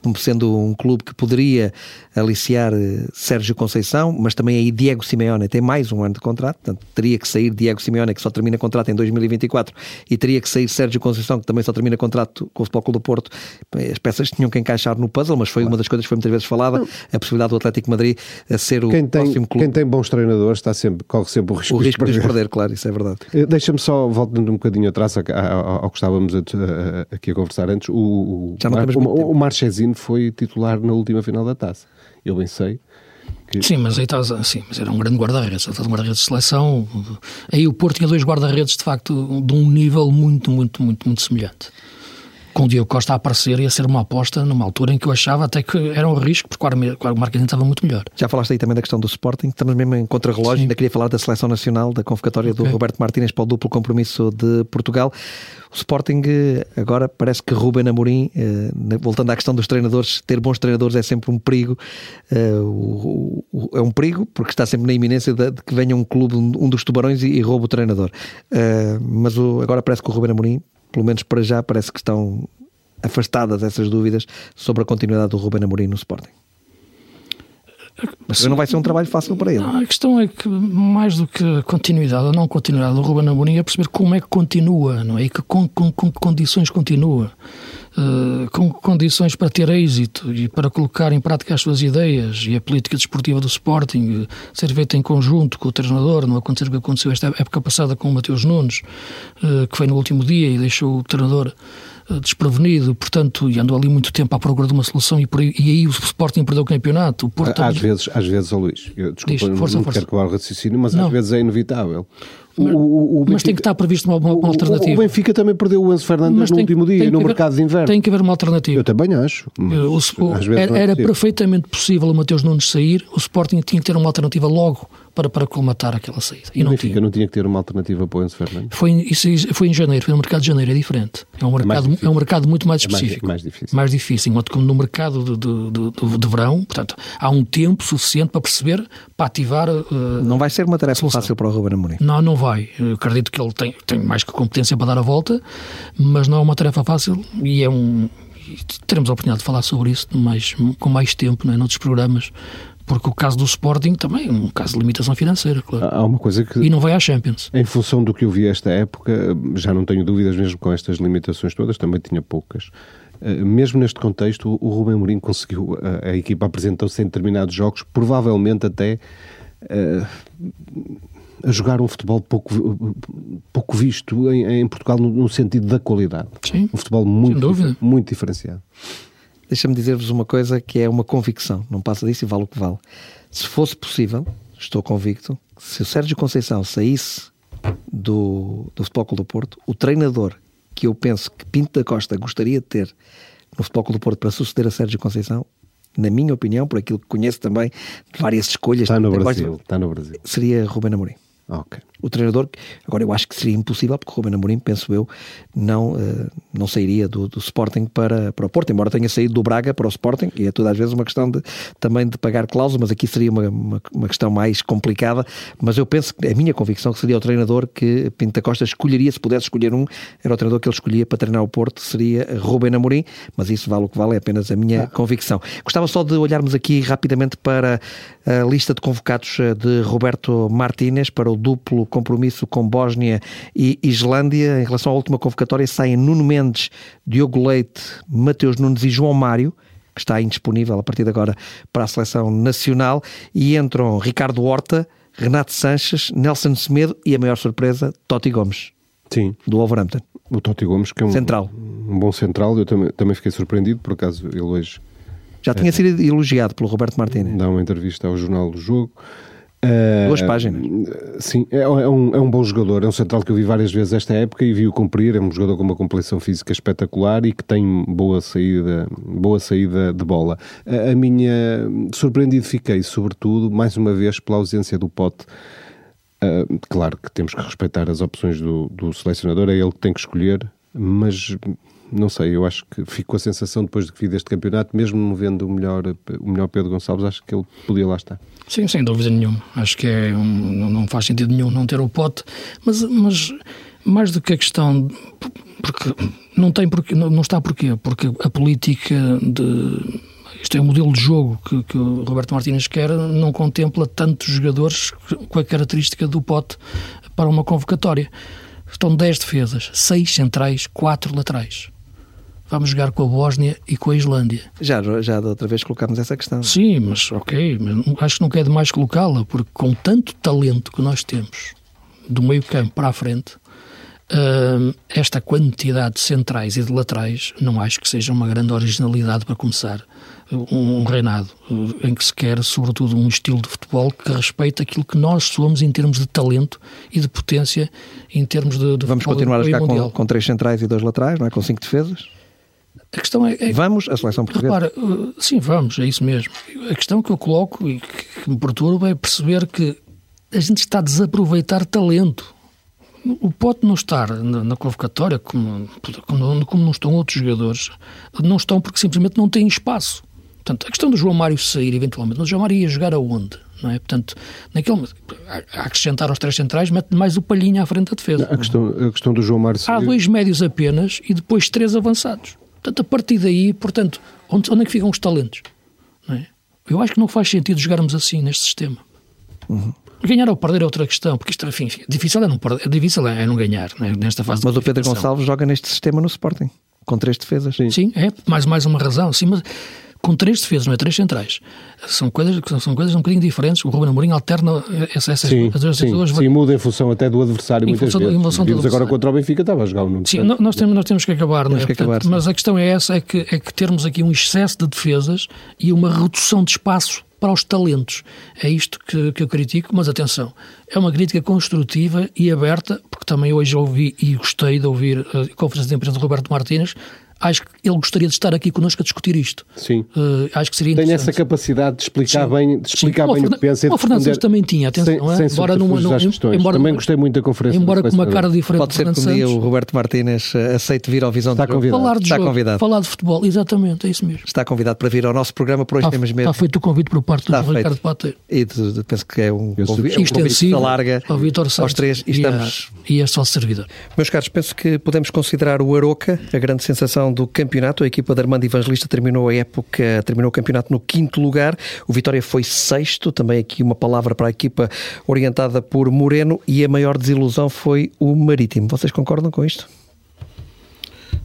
como sendo um clube que poderia aliciar eh, Sérgio Conceição, mas também aí Diego Simeone tem mais um ano de contrato, portanto teria que sair Diego Simeone, que só termina contrato em 2024, e teria que sair Sérgio Conceição, que também só termina contrato com o Futebol Clube do Porto. As peças tinham que encaixar no puzzle, mas foi uma das coisas que foi muitas vezes falada, a possibilidade do Atlético Madrid a ser o quem tem, próximo clube. Quem tem bons treinadores está sempre, corre sempre o risco, o risco de, perder. de perder, claro, isso é verdade. Eh, deixa-me só, voltando um bocadinho atrás ao, ao que estávamos a, a, aqui a conversar antes, o, o, o, o Marchesino foi titular na última final da taça. Eu bem sei. Que... Sim, mas aí estás, sim, mas era um grande guarda-redes, um guarda-redes de seleção. Aí o Porto tinha dois guarda-redes de facto de um nível muito, muito, muito, muito semelhante com o Diogo Costa a aparecer ia ser uma aposta numa altura em que eu achava até que era um risco, porque o Marquinhos estava muito melhor. Já falaste aí também da questão do Sporting, estamos mesmo em contra-relógio, ainda queria falar da seleção nacional, da convocatória okay. do Roberto Martínez para o duplo compromisso de Portugal. O Sporting agora parece que Ruben Amorim, eh, voltando à questão dos treinadores, ter bons treinadores é sempre um perigo. Eh, é um perigo porque está sempre na iminência de, que venha um clube, um dos tubarões e, rouba o treinador. Eh, mas agora parece que o Ruben Amorim pelo menos para já, parece que estão afastadas essas dúvidas sobre a continuidade do Ruben Amorim no Sporting. Mas não vai ser um trabalho fácil para ele. Não, a questão é que, mais do que continuidade ou não continuidade do Ruben Amorim, é perceber como é que continua, não é? E que, com, com, com que condições continua. Uh, com condições para ter êxito e para colocar em prática as suas ideias e a política desportiva do Sporting uh, ser feita em conjunto com o treinador, não acontecer o que aconteceu esta época passada com o Mateus Nunes, uh, que foi no último dia e deixou o treinador desprevenido, portanto, e andou ali muito tempo à procura de uma solução e, aí, e aí o Sporting perdeu o campeonato. O Porto às, vezes, às vezes, oh Luís, eu, desculpa, Diz, força, não força. quero acabar o raciocínio, mas não. às vezes é inevitável. Mas, o, o Benfica, mas tem que estar previsto uma, uma, uma alternativa. O Benfica também perdeu o Enzo Fernandes mas no último dia, no haver, mercado de inverno. Tem que haver uma alternativa. Eu também acho. O, era, era perfeitamente possível o Mateus Nunes sair, o Sporting tinha que ter uma alternativa logo para, para colmatar aquela saída. E, não Benfica tinha. não tinha que ter uma alternativa para o Enzo Fernandes? Foi, isso, foi em janeiro, foi no mercado de janeiro, é diferente. É um mercado, é, um mercado muito mais específico. É mais, mais, difícil. Mais difícil, enquanto que no mercado de, de, de, de, verão, portanto, há um tempo suficiente para perceber, para ativar. Uh, não vai ser uma tarefa fácil para o Ruben Amorim. Não, não vai. Eu acredito que ele tem, tem mais que competência para dar a volta, mas não é uma tarefa fácil e é um. Teremos a oportunidade de falar sobre isso mais, com mais tempo, não é? noutros programas, porque o caso do Sporting também é um caso de limitação financeira, claro. Há uma coisa que... E não vai à Champions. Em função do que eu vi esta época, já não tenho dúvidas mesmo com estas limitações todas, também tinha poucas. Eh, mesmo neste contexto, o Rubem Mourinho conseguiu, a, a equipa apresentou-se em determinados jogos, provavelmente até uh, a jogar um futebol pouco, pouco visto em, em Portugal no, no, sentido da qualidade. Sim, um futebol muito, muito diferenciado. Deixa-me dizer-vos uma coisa que é uma convicção, não passa disso e vale o que vale. Se fosse possível, estou convicto, se o Sérgio Conceição saísse do, do Futebol Clube do Porto, o treinador que eu penso que Pinto da Costa gostaria de ter no Futebol Clube do Porto para suceder a Sérgio Conceição, na minha opinião, por aquilo que conheço também de várias escolhas... Está no Brasil, Costa, está no Brasil. Seria Ruben Amorim. Ok o treinador, agora eu acho que seria impossível, porque o Ruben Amorim, penso eu, não, uh, não sairia do, do, Sporting para, para o Porto, embora tenha saído do Braga para o Sporting, e é todas as vezes uma questão de, também de pagar cláusula, mas aqui seria uma, uma, uma, questão mais complicada, mas eu penso que a minha convicção que seria o treinador que Pinta Costa escolheria, se pudesse escolher um, era o treinador que ele escolhia para treinar o Porto, seria Ruben Amorim, mas isso vale o que vale, é apenas a minha ah. convicção. Gostava só de olharmos aqui rapidamente para a lista de convocados eh, de Roberto Martínez para o duplo compromisso com Bósnia e Islândia. Em relação à última convocatória, saem Nuno Mendes, Diogo Leite, Mateus Nunes e João Mário que está indisponível a partir de agora para a seleção nacional, e entram Ricardo Horta, Renato Sanches, Nelson Semedo e a maior surpresa, Totti Gomes. Sim. Do Wolverhampton. O Totti Gomes, que é um, central. um bom central, eu também, também fiquei surpreendido, por acaso ele hoje. Já tinha é, sido elogiado pelo Roberto Martínez. Dá uma entrevista ao Jornal do Jogo. Uh, Duas páginas. Sim, é, é, um, é um bom jogador. É um central que eu vi várias vezes esta época e vi-o cumprir. É um jogador com uma compilação física espetacular e que tem boa saída, boa saída de bola. A, a minha. Surpreendido fiquei, sobretudo, mais uma vez, pela ausência do Pote. Uh, claro que temos que respeitar as opções do, do selecionador, é ele que tem que escolher, mas não sei, eu acho que fico com a sensação depois de que vi deste campeonato, mesmo não vendo o melhor, o melhor Pedro Gonçalves, acho que ele podia lá estar. Sim, sem dúvida nenhuma. Acho que é um, não faz sentido nenhum não ter o pote, mas, mas mais do que a questão porque não tem porque não está porquê porque a política de isto é um modelo de jogo que, que o Roberto Martínez quer não contempla tantos jogadores com a característica do pote para uma convocatória estão 10 defesas 6 centrais, 4 laterais vamos jogar com a Bósnia e com a Islândia. Já, já da outra vez colocámos essa questão. Sim, mas ok, mas acho que não quer demais colocá-la, porque com tanto talento que nós temos, do meio campo para a frente, uh, esta quantidade de centrais e de laterais, não acho que seja uma grande originalidade para começar um, um reinado, em que se quer, sobretudo, um estilo de futebol que respeita aquilo que nós somos em termos de talento e de potência, em termos de, de Vamos continuar a jogar com, com, três centrais e dois laterais, não é? Com cinco defesas? A questão é, é, Vamos, a seleção portuguesa? Repara, uh, sim, vamos, é isso mesmo. A questão que eu coloco e que me perturba é perceber que a gente está a desaproveitar talento. O Pote não estar na, na convocatória, como, como, como, não estão outros jogadores, não estão porque simplesmente não têm espaço. Portanto, a questão do João Mário sair eventualmente, mas o João Mário ia jogar aonde? Não é? Portanto, naquele, a acrescentar aos três centrais, mete mais o Palhinha à frente da defesa. A questão, a questão do João Mário sair... Há dois médios apenas e depois três avançados. Portanto, a partir daí, portanto, onde, onde é que ficam os talentos? É? Eu acho que não faz sentido jogarmos assim neste sistema. Uhum. Ganhar ou perder é outra questão, porque isto, enfim, difícil é não, perder, difícil é não ganhar né, nesta fase Mas o Pedro Gonçalves joga neste sistema no Sporting, com três defesas. Sim, sim é mais, mais uma razão. Sim, mas com três defesas, não é? Três centrais. São coisas, são coisas um bocadinho diferentes. O Ruben Amorim alterna essas, sim, essas sim, duas... Sim, muda em função até do adversário, muitas vezes. Vimos agora contra o Benfica, estava a jogar o Nuno Sim, nós temos, nós temos que acabar, não é? Portanto, acabar, mas a questão é essa, é que, é que termos aqui um excesso de defesas e uma redução de espaço para os talentos. É isto que, que eu critico, mas atenção, é uma crítica construtiva e aberta, porque também hoje ouvi e gostei de ouvir a conferência de imprensa do Roberto Martínez, acho que ele gostaria de estar aqui connosco a discutir isto. Sim. Uh, acho que seria Tem essa capacidade de explicar Sim. bem, de explicar Sim. bem o, que pensa o Fernandes também tinha, atenção, sem, não é? Sem embora numa, numa, questões. Embora, também gostei muito da conferência. Embora com uma cara diferente Pode ser que um dia o Roberto Martínez aceite vir ao Visão Está de convidado. Falar de Está jogo, convidado. Falar de futebol, exatamente, é isso mesmo. Está convidado para vir ao nosso programa, por hoje está, temos mesmo. Está feito o convite por parte do Ricardo Pateiro. E de, de, penso que é um, Eu convite, é um convite da larga ao Vitor Santos aos três e, estamos... e é só servidor. Meus caros, penso que podemos considerar o Aroca a grande sensação do campeonato. A equipa de Armando Evangelista terminou a época, terminou o campeonato no quinto lugar. O Vitória foi sexto. Também aqui uma palavra para a equipa orientada por Moreno. E a maior desilusão foi o Marítimo. Vocês concordam com isto?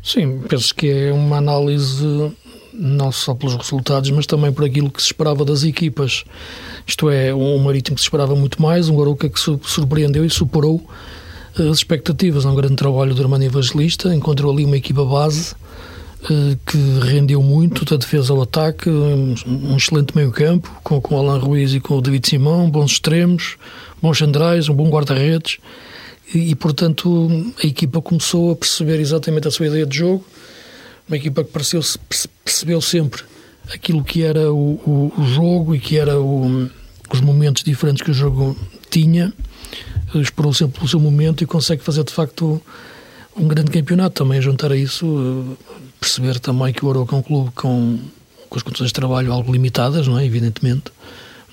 Sim, penso que é uma análise não só pelos resultados, mas também por aquilo que se esperava das equipas. Isto é, um Marítimo que se esperava muito mais, um Aroca que surpreendeu e superou as expectativas. É um grande trabalho do Armando Evangelista, encontrou ali uma equipa base eh, que rendeu muito da defesa ao ataque, um excelente meio-campo, com, com o Alan Ruiz e com o David Simão, bons extremos, bons centrais, um bom guarda-redes. E, e, portanto, a equipa começou a perceber exatamente a sua ideia de jogo. Uma equipa que pareceu, percebeu sempre aquilo que era o, o, o jogo e que era o, os momentos diferentes que o jogo tinha. Esperou sempre o seu momento e consegue fazer, de facto, um grande campeonato. Também juntar a isso, perceber também que o Aroca é um clube com, com as condições de trabalho algo limitadas, não é? Evidentemente.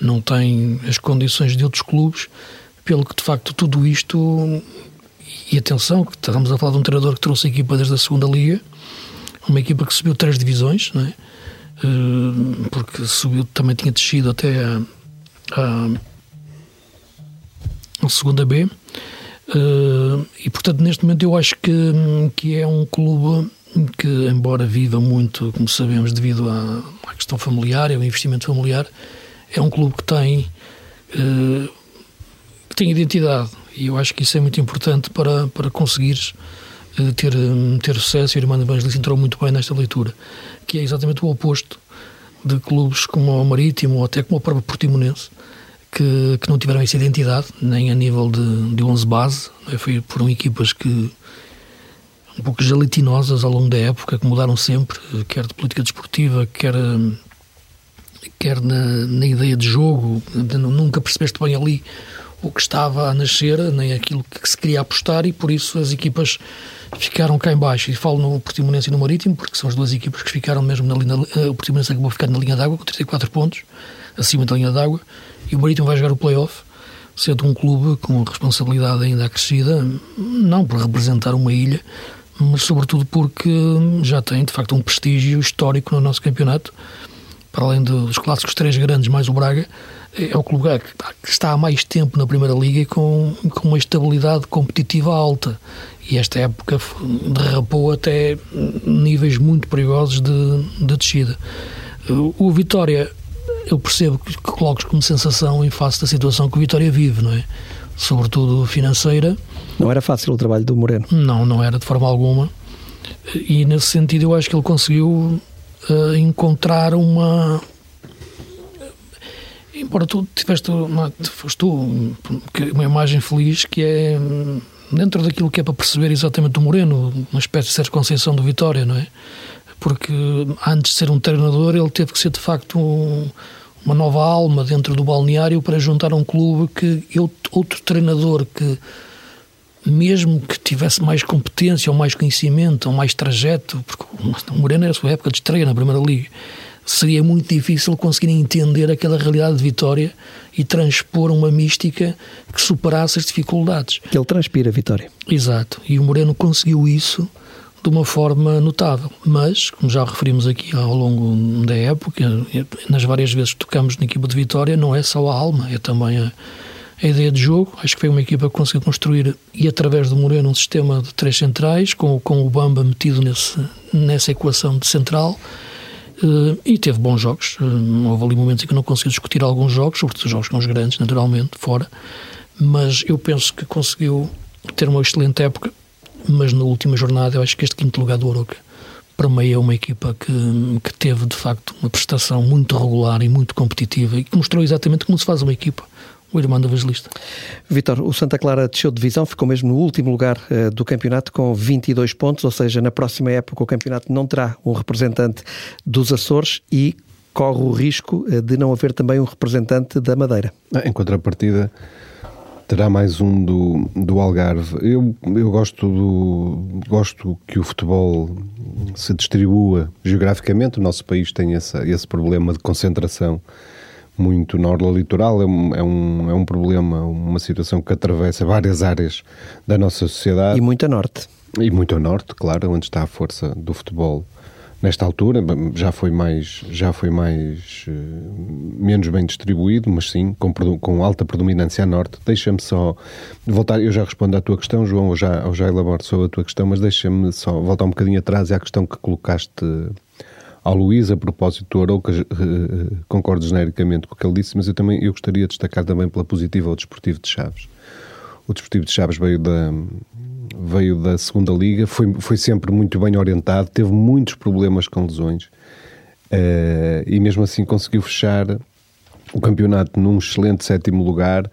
Não tem as condições de outros clubes, pelo que de facto tudo isto. E atenção, que estamos a falar de um treinador que trouxe a equipa desde a segunda Liga, uma equipa que subiu três divisões, não é? porque subiu, também tinha descido até a, a, a segunda B. e portanto, neste momento, eu acho que, que é um clube que, embora viva muito, como sabemos, devido à, à questão familiar e ao investimento familiar, é um clube que tem, que tem identidade. E eu acho que isso é muito importante para, para conseguires uh, ter, ter sucesso. E o Irmão Evangelista entrou muito bem nesta leitura, que é exatamente o oposto de clubes como o Marítimo ou até como o próprio Portimonense, que, que não tiveram essa identidade, nem a nível de, de 11 base. Foi, foram equipas que um pouco gelatinosas ao longo da época, que mudaram sempre, quer de política desportiva, quer, quer na, na ideia de jogo. Nunca percebeste bem ali o que estava a nascer, nem aquilo que se queria apostar, e por isso as equipas ficaram cá em baixo. E falo no Portimonense e no Marítimo, porque são as duas equipas que ficaram mesmo na linha. O Portimonense acabou ficar na linha d'água, com 34 pontos, acima da linha d'água, e o Marítimo vai jogar o play-off sendo um clube com responsabilidade ainda acrescida, não por representar uma ilha, sobretudo porque já tem de facto um prestígio histórico no nosso campeonato. Para além dos clássicos três grandes, mais o Braga, é o clube que está há mais tempo na Primeira Liga e com, com uma estabilidade competitiva alta. E esta época derrapou até níveis muito perigosos de, de descida. O Vitória, eu percebo que coloques como sensação em face da situação que o Vitória vive, não é? Sobretudo financeira não era fácil o trabalho do Moreno? Não, não era de forma alguma. E nesse sentido eu acho que ele conseguiu uh, encontrar uma. Embora tu tiveste uma, foste tu, uma imagem feliz que é dentro daquilo que é para perceber exatamente o Moreno, uma espécie de ser conceição do Vitória, não é? Porque antes de ser um treinador ele teve que ser de facto um, uma nova alma dentro do balneário para juntar um clube que outro treinador que mesmo que tivesse mais competência ou mais conhecimento ou mais trajeto, porque o Moreno era a sua época de estreia na Primeira Liga, seria muito difícil conseguir entender aquela realidade de Vitória e transpor uma mística que superasse as dificuldades. Ele transpira Vitória. Exato. E o Moreno conseguiu isso de uma forma notável. Mas, como já referimos aqui ao longo da época, nas várias vezes que tocamos na equipa de Vitória, não é só a alma, é também a a ideia de jogo. Acho que foi uma equipa que conseguiu construir, e através do Moreno, um sistema de três centrais, com, com o Bamba metido nesse, nessa equação de central. Uh, e teve bons jogos. Uh, houve ali momentos em que não conseguiu discutir alguns jogos, sobretudo os jogos com os grandes, naturalmente, fora. Mas eu penso que conseguiu ter uma excelente época. Mas na última jornada, eu acho que este quinto lugar do Oroca permeia uma equipa que, que teve, de facto, uma prestação muito regular e muito competitiva e que mostrou exatamente como se faz uma equipa o irmão do Evangelista. Vitor, o Santa Clara desceu de divisão, ficou mesmo no último lugar uh, do campeonato com 22 pontos, ou seja, na próxima época o campeonato não terá um representante dos Açores e corre o risco uh, de não haver também um representante da Madeira. Em contrapartida, terá mais um do, do Algarve. Eu, eu gosto, do, gosto que o futebol se distribua geograficamente. O nosso país tem essa, esse problema de concentração muito na orla litoral. É um, é, um, é um problema, uma situação que atravessa várias áreas da nossa sociedade. E muito a norte. E muito a norte, claro, onde está a força do futebol nesta altura já foi mais já foi mais uh, menos bem distribuído mas sim com, com alta predominância a norte deixa-me só voltar eu já respondo à tua questão João ou já ou já elaboro sobre a tua questão mas deixa-me só voltar um bocadinho atrás e à questão que colocaste ao Luís a propósito do Arouca uh, concordo genericamente com o que ele disse mas eu também eu gostaria de destacar também pela positiva o Desportivo de Chaves. O Desportivo de Chaves veio da veio da segunda liga, foi, foi sempre muito bem orientado, teve muitos problemas com lesões uh, e mesmo assim conseguiu fechar o campeonato num excelente sétimo lugar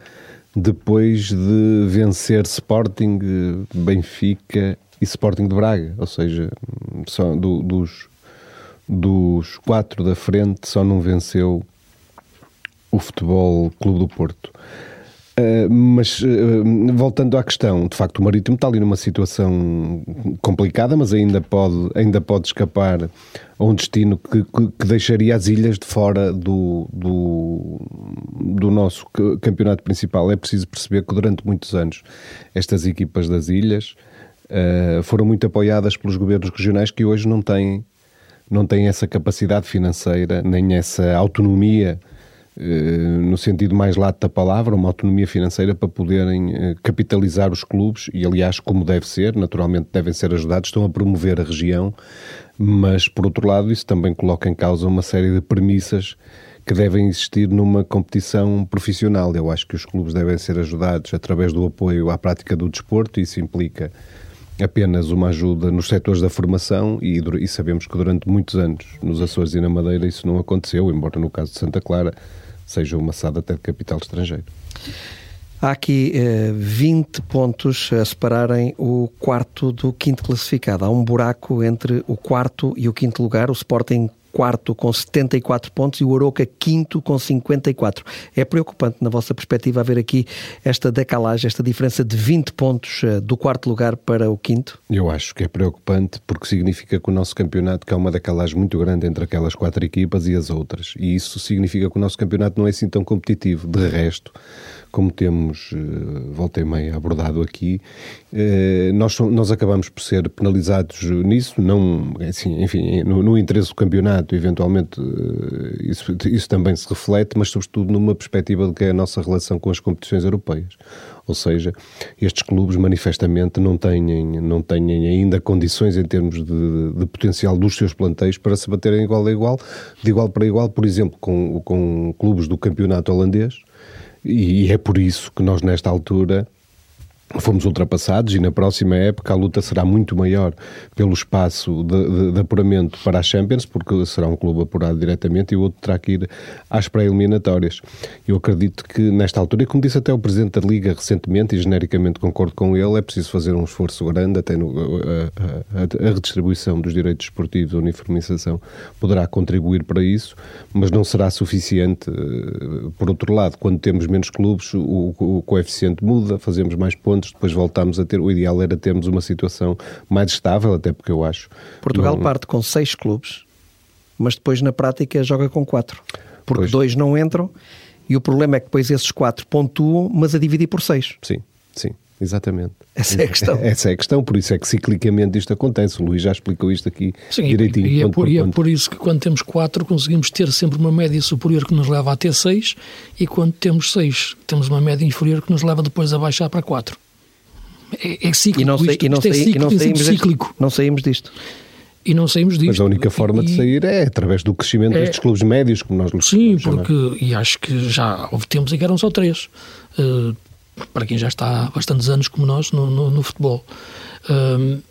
depois de vencer Sporting, Benfica e Sporting de Braga, ou seja, só do, dos, dos quatro da frente só não venceu o Futebol Clube do Porto. Uh, mas uh, voltando à questão, de facto, o Marítimo está ali numa situação complicada, mas ainda pode, ainda pode escapar a um destino que, que, que deixaria as ilhas de fora do, do, do, nosso campeonato principal. É preciso perceber que durante muitos anos estas equipas das ilhas uh, foram muito apoiadas pelos governos regionais que hoje não têm, não têm essa capacidade financeira nem essa autonomia eh, no sentido mais lato da palavra, uma autonomia financeira para poderem eh, capitalizar os clubes e, aliás, como deve ser, naturalmente devem ser ajudados, estão a promover a região, mas, por outro lado, isso também coloca em causa uma série de premissas que devem existir numa competição profissional. Eu acho que os clubes devem ser ajudados através do apoio à prática do desporto, e isso implica apenas uma ajuda nos setores da formação e, e, sabemos que durante muitos anos nos Açores e na Madeira isso não aconteceu, embora no caso de Santa Clara seja uma SAD até de capital estrangeiro. Há aqui eh, 20 pontos a separarem o quarto do quinto classificado. Há um buraco entre o quarto e o quinto lugar. O Sporting quarto com 74 pontos e o Aroca quinto com 54. É preocupante, na vossa perspectiva, haver aqui esta decalagem, esta diferença de 20 pontos eh, do quarto lugar para o quinto? Eu acho que é preocupante porque significa que o nosso campeonato, que há uma decalagem muito grande entre aquelas quatro equipas e as outras. E isso significa que o nosso campeonato não é assim tão competitivo. De resto, como temos uh, volta e meia abordado aqui, uh, nós, nós acabamos por ser penalizados nisso, não, assim, enfim, no, no interesse do campeonato, eventualmente uh, isso, isso também se reflete, mas sobretudo numa perspectiva de que é a nossa relação com as competições europeias. Ou seja, estes clubes manifestamente não têm, não têm ainda condições em termos de, de potencial dos seus plantéis para se baterem igual a igual, de igual para igual, por exemplo, com, com clubes do campeonato holandês, e é por isso que nós, nesta altura, fomos ultrapassados e na próxima época a luta será muito maior pelo espaço de, de, de, apuramento para a Champions, porque será um clube apurado diretamente e o outro terá que ir às pré-eliminatórias. Eu acredito que nesta altura, e como disse até o Presidente da Liga recentemente, e genericamente concordo com ele, é preciso fazer um esforço grande, até no, a, a, a redistribuição dos direitos esportivos, a uniformização, poderá contribuir para isso, mas não será suficiente. Eh, por outro lado, quando temos menos clubes, o, o coeficiente muda, fazemos mais pontos, pontos, depois voltámos a ter. O ideal era termos uma situação mais estável, até porque eu acho. Portugal não... parte com seis clubes, mas depois na prática joga com quatro. Porque pois. dois não entram e o problema é que depois esses quatro pontuam, mas a dividir por seis. Sim, sim. Exatamente. Essa é a questão. *laughs* Essa é a questão, por isso é que ciclicamente isto acontece. O Luís já explicou isto aqui Sim, direitinho. E, é por, e é por isso que quando temos quatro conseguimos ter sempre uma média superior que nos leva a ter seis e quando temos seis temos uma média inferior que nos leva depois a baixar para quatro. É, é cíclico. E não, sei, isto, e não, isto é cíclico, e não saímos cíclico. Disto. Não saímos disto. E não saímos disto. Mas a única forma e, de sair é através do crescimento é, destes clubes médios, como nós lhes Sim, porque, chamar. e acho que já houve tempos em que eram só três. Uh, para quem já está há bastantes anos como nós no, no, no futebol. Uh,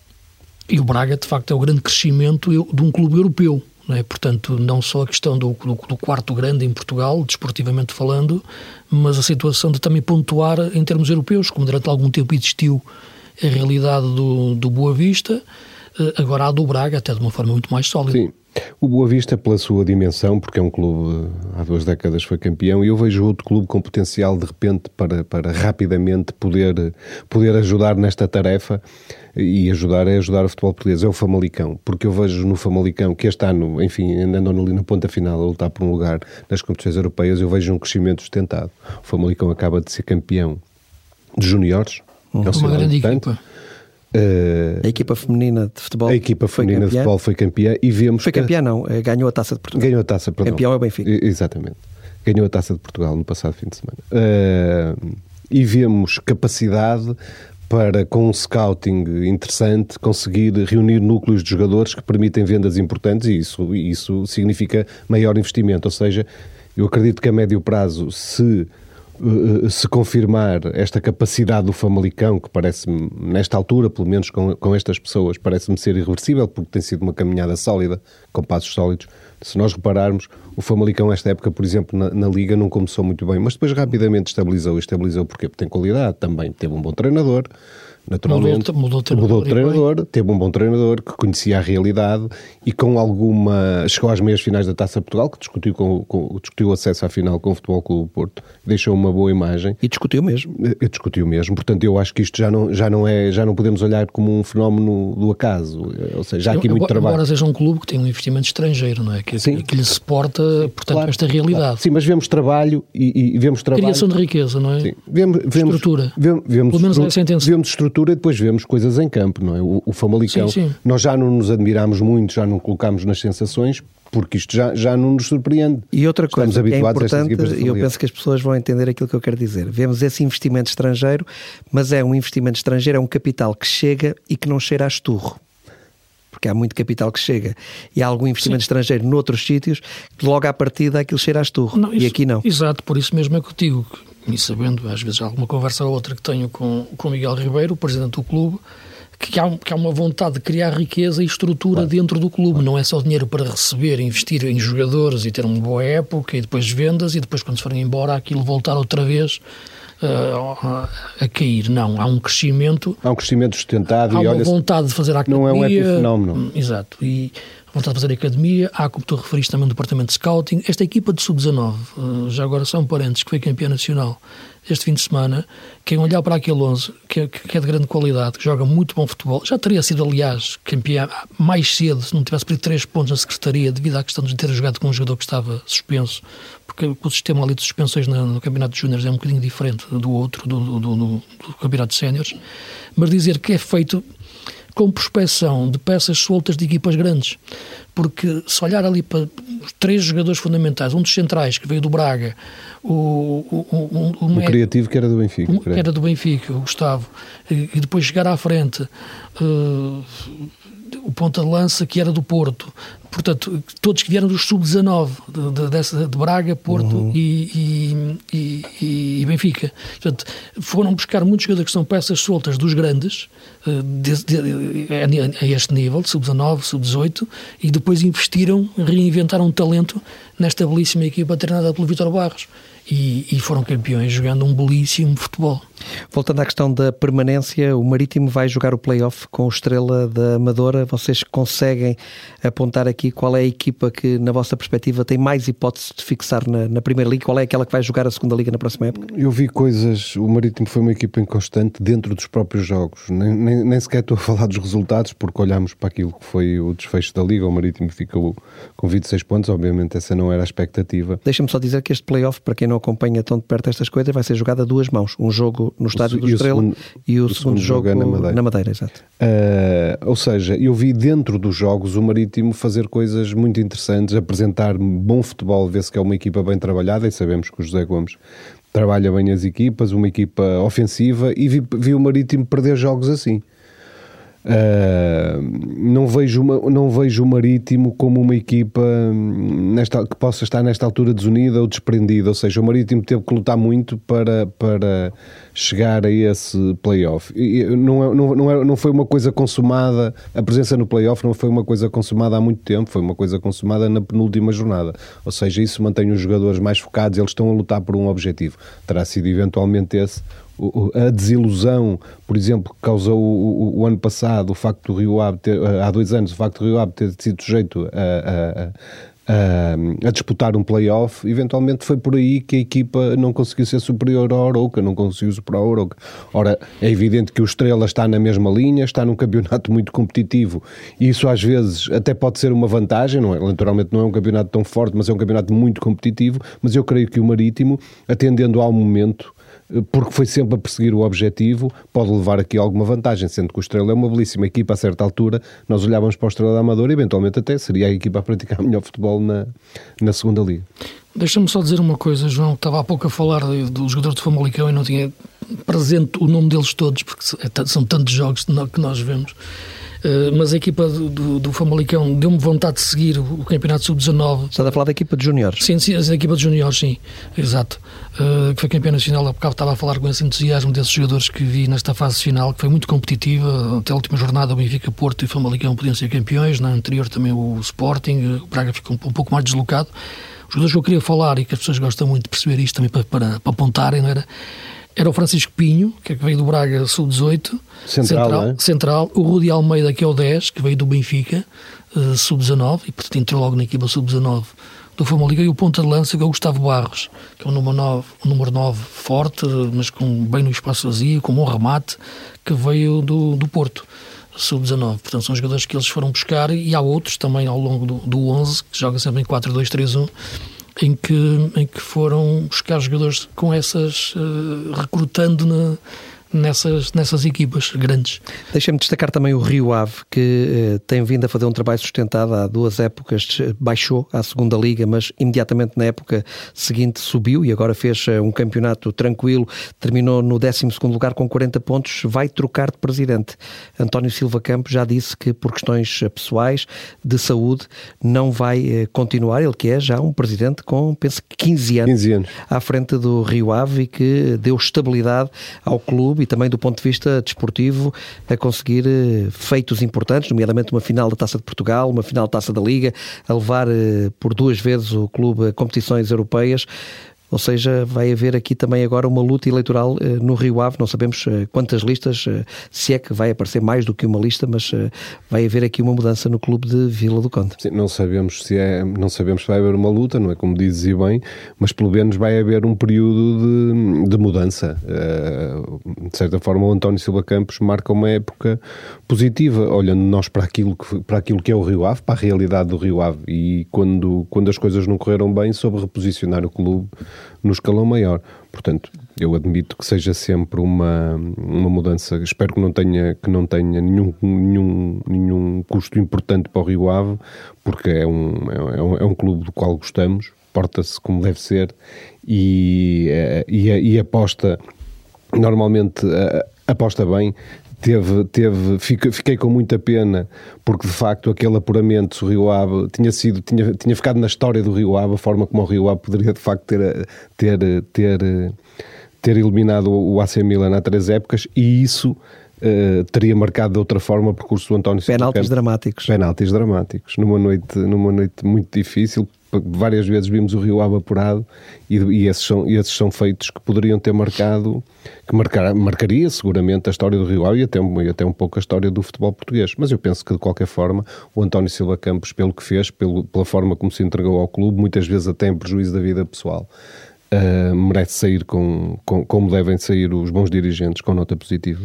E o Braga, de facto, é o grande crescimento de um clube europeu. Não é? Portanto, não só a questão do, do, do, quarto grande em Portugal, desportivamente falando, mas a situação de também pontuar em termos europeus, como durante algum tempo existiu a realidade do, do Boa Vista, eh, agora há do Braga, até de uma forma muito mais sólida. Sim. O Boa Vista, pela sua dimensão, porque é um clube, há duas décadas foi campeão, e eu vejo outro clube com potencial, de repente, para, para rapidamente poder, poder ajudar nesta tarefa, e ajudar é ajudar o futebol português, é o Famalicão, porque eu vejo no Famalicão, que este ano, enfim, andando ali na ponta final a lutar por um lugar nas competições europeias, eu vejo um crescimento sustentado. O Famalicão acaba de ser campeão de juniores, uhum. é um uma grande equipa Uh, a equipa feminina de futebol A equipa feminina de futebol foi campeã e vemos Foi campeã que... não, eh, ganhou a Taça de Portugal. Ganhou a Taça, perdão. Campeão é o Benfica. Exatamente. Ganhou a Taça de Portugal no passado fim de semana. Uh, e vemos capacidade para, com um scouting interessante, conseguir reunir núcleos de jogadores que permitem vendas importantes e isso, isso significa maior investimento. Ou seja, eu acredito que a médio prazo, se se confirmar esta capacidade do Famalicão, que parece-me, nesta altura, pelo menos com, com estas pessoas, parece-me ser irreversível, porque tem sido uma caminhada sólida, com passos sólidos. Se nós repararmos, o Famalicão, esta época, por exemplo, na, na Liga, não começou muito bem, mas depois rapidamente estabilizou. Estabilizou porque tem qualidade, também teve um bom treinador, naturalmente. Mudou, mudou, treinador, mudou treinador, teve um bom treinador que conhecia a realidade e com alguma. chegou às meias finais da Taça Portugal, que discutiu, com, com discutiu o acesso à final com o Futebol Clube do Porto, deixou uma boa imagem. E discutiu mesmo. E eh, discutiu mesmo. Portanto, eu acho que isto já não, já não é. já não podemos olhar como um fenómeno do acaso. Eh, ou seja, já há aqui muito trabalho. Embora seja um clube que tem um investimento estrangeiro, não é? Que, Sim. que lhe suporta, portanto, claro, esta realidade. Claro. Sim, mas vemos trabalho e, e vemos trabalho. Criação de riqueza, não é? Sim. Vemos, vemos, estrutura. Vemos, vemos, Pelo menos essa intenção. Vemos estrutura e depois vemos coisas em campo, não é? O, o Famalicão, sim, sim. nós já não nos admiramos muito, já não colocamos nas sensações, porque isto já, já não nos surpreende. E outra coisa Estamos que é importante, e eu penso que as pessoas vão entender aquilo que eu quero dizer. Vemos esse investimento estrangeiro, mas é um investimento estrangeiro, é um capital que chega e que não cheira a esturro porque há muito capital que chega e há algum investimento Sim. estrangeiro noutros sítios que logo à partida aquilo cheira a esturro não, isso, e aqui não. Exato, por isso mesmo é que eu digo, e sabendo às vezes alguma conversa ou outra que tenho com, com Miguel Ribeiro, o presidente do clube, que há, que há uma vontade de criar riqueza e estrutura claro. dentro do clube. Não é só dinheiro para receber, investir em jogadores e ter uma boa época e depois vendas e depois, quando se forem embora, aquilo voltar outra vez uh, a cair. Não, há um crescimento. Há um crescimento sustentado há e uma vontade de fazer a academia. Não é um epifenómeno. Exato. E vontade de fazer academia. Há, como tu referiste, também um departamento de scouting. Esta equipa de sub-19, uh, já agora são parentes, que foi campeã nacional este fim de semana, quem olhar para aquele 11, que é, que é de grande qualidade, que joga muito bom futebol, já teria sido, aliás, campeão mais cedo, se não tivesse perdido três pontos na Secretaria, devido à questão de ter jogado com um jogador que estava suspenso, porque o sistema ali de suspensões no, no Campeonato de Júniores é um bocadinho diferente do outro, do, do, do, do Campeonato de Séniores, mas dizer que é feito com prospecção de peças soltas de equipas grandes. Porque se olhar ali para os três jogadores fundamentais, um dos centrais que veio do Braga, o, o, o, o, o criativo que era do Benfica, que era do Benfica, o Gustavo, e, e depois chegar à frente uh, o ponta de lança que era do Porto, portanto, todos que vieram dos sub-19 de, de, de, Braga, Porto uhum. e, e, e, e, Benfica. Portanto, foram buscar muitos jogadores que são peças soltas dos grandes, uh, de, a, a este nível, sub-19, sub-18, e depois investiram, reinventaram um talento nesta belíssima equipa treinada pelo Vitor Barros e, e, foram campeões jogando um belíssimo futebol. Voltando à questão da permanência, o Marítimo vai jogar o play-off com o Estrela da Amadora. Vocês conseguem apontar aqui qual é a equipa que, na vossa perspectiva, tem mais hipótese de fixar na, na Primeira Liga? Qual é aquela que vai jogar a Segunda Liga na próxima época? Eu vi coisas. O Marítimo foi uma equipa inconstante dentro dos próprios jogos. Nem, nem, nem sequer estou a falar dos resultados, porque olhamos para aquilo que foi o desfecho da Liga. O Marítimo ficou com 26 pontos. Obviamente, essa não era a expectativa. Deixa-me só dizer que este play-off, para quem não acompanha tão de perto estas coisas, vai ser jogado a duas mãos. Um jogo no estádio do Estrela segundo, e o, o segundo, segundo, jogo, jogo na Madeira. Na Madeira exato. Uh, ou seja, eu vi dentro dos jogos o Marítimo fazer coisas muito interessantes, apresentar bom futebol, ver-se que é uma equipa bem trabalhada e sabemos que o José Gomes trabalha bem as equipas, uma equipa ofensiva e vi, vi o Marítimo perder jogos assim. Uh, não, vejo uma, não vejo o Marítimo como uma equipa hum, nesta, que possa estar nesta altura desunida ou desprendida. Ou seja, o Marítimo teve que lutar muito para, para chegar a esse playoff. E não, é, não, não, é, não foi uma coisa consumada, a presença no playoff não foi uma coisa consumada há muito tempo, foi uma coisa consumada na penúltima jornada. Ou seja, isso mantém os jogadores mais focados, eles estão a lutar por um objetivo. Terá sido eventualmente esse a desilusão, por exemplo, que causou o, o, o, ano passado o facto do Rio Ave ter, há dois anos, o facto do Rio Ave ter sido sujeito a, a, a, a disputar um playoff, eventualmente foi por aí que a equipa não conseguiu ser superior ao Oroca, não conseguiu superar o Oroca. Ora, é evidente que o Estrela está na mesma linha, está num campeonato muito competitivo e isso às vezes até pode ser uma vantagem, não é? Naturalmente não é um campeonato tão forte, mas é um campeonato muito competitivo, mas eu creio que o Marítimo, atendendo ao momento, porque foi sempre a perseguir o objetivo, pode levar aqui alguma vantagem, sendo que o Estrela é uma belíssima equipa a certa altura, nós olhávamos para o Estrela da Amadora e eventualmente até seria a equipa a praticar *laughs* melhor futebol na, na segunda liga. Deixa-me só dizer uma coisa, João, estava há pouco a falar dos jogadores de Famalicão e não tinha presente o nome deles todos, porque é são tantos jogos que nós vemos. Eh, mas a equipa do, do, do Famalicão deu-me vontade de seguir o, Campeonato Sub-19. Está a falar da equipa de juniores? Sim, sim, a equipa de juniores, sim, exato. Uh, que foi campeão nacional, há bocado estava a falar com esse entusiasmo desses jogadores que vi nesta fase final, que foi muito competitiva. Até a última jornada, o Benfica, Porto e o Famalicão podiam ser campeões. Na anterior também o Sporting, o Braga ficou um, um pouco mais deslocado. Os jogadores que eu queria falar e que as pessoas gostam muito de perceber isto também para, para, para apontarem, não era? Era o Francisco Pinho, que veio do Braga Sub-18, central, central, é? central, o Rudi Almeida, que é o 10, que veio do Benfica, uh, Sub-19, e portanto entrou logo na equipa Sub-19 do Famalicão, e o ponta de lança, que é o Gustavo Barros, que é um número 9, um número 9 forte, mas com, bem no espaço vazio, com um bom remate, que veio do, do Porto. Sub-19, portanto são jogadores que eles foram buscar e há outros também ao longo do, do 11 que joga sempre em 4-2-3-1 em que, em que foram buscar jogadores com essas, uh, recrutando na, nessas, nessas equipas grandes. Deixa-me destacar também o Rio Ave, que eh, tem vindo a fazer um trabalho sustentado há duas épocas, baixou à segunda liga, mas imediatamente na época seguinte subiu e agora fez eh, um campeonato tranquilo, terminou no 12 lugar com 40 pontos, vai trocar de presidente. António Silva Campos já disse que por questões pessoais, de saúde, não vai eh, continuar, ele que é já um presidente com, penso 15 anos, 15 anos. à frente do Rio Ave e que deu estabilidade ao clube e também do ponto de vista desportivo a conseguir eh, feitos importantes, nomeadamente uma final da Taça de Portugal, uma final da Taça da Liga, a levar eh, por duas vezes o clube a competições europeias. Ou seja, vai haver aqui também agora uma luta eleitoral eh, no Rio Ave. Não sabemos eh, quantas listas, eh, se é que vai aparecer mais do que uma lista, mas vai haver aqui uma mudança no clube de Vila do Conde. Sim, não sabemos se é, não sabemos se vai haver uma luta, não é como dizes e bem, mas pelo menos vai haver um período de, de mudança. De certa forma, o António Silva Campos marca uma época positiva, olhando nós para aquilo que, para aquilo que é o Rio Ave, para a realidade do Rio Ave. E quando, quando as coisas não correram bem, soube reposicionar o clube no escalão maior. Portanto, eu admito que seja sempre uma, uma mudança. Espero que não tenha, que não tenha nenhum, nenhum, nenhum custo importante para o Rio Ave, porque é um, é um, é um clube do qual gostamos, porta-se como deve ser e, eh, e, e aposta, normalmente eh, aposta bem, teve, teve, fiquei com muita pena porque de facto aquele apuramento do Rio Ave tinha sido, tinha, tinha ficado na história do Rio Ave, a forma como o Rio Ave poderia de facto ter, ter, ter, ter eliminado o AC Milan há três épocas e isso Uh, teria marcado de outra forma o percurso do António Silva. Penaltis dramáticos. Penaltis dramáticos. Numa noite, numa noite muito difícil, várias vezes vimos o Rio Ave apurado e, e, esses, são, esses são feitos que poderiam ter marcado, que marcar, marcaria seguramente a história do Rio Ave e até, e até um pouco a história do futebol português. Mas eu penso que de qualquer forma o António Silva Campos, pelo que fez, pelo, pela forma como se entregou ao clube, muitas vezes até em prejuízo da vida pessoal. Uh, merece sair com, com, como devem sair os bons dirigentes, com nota positiva.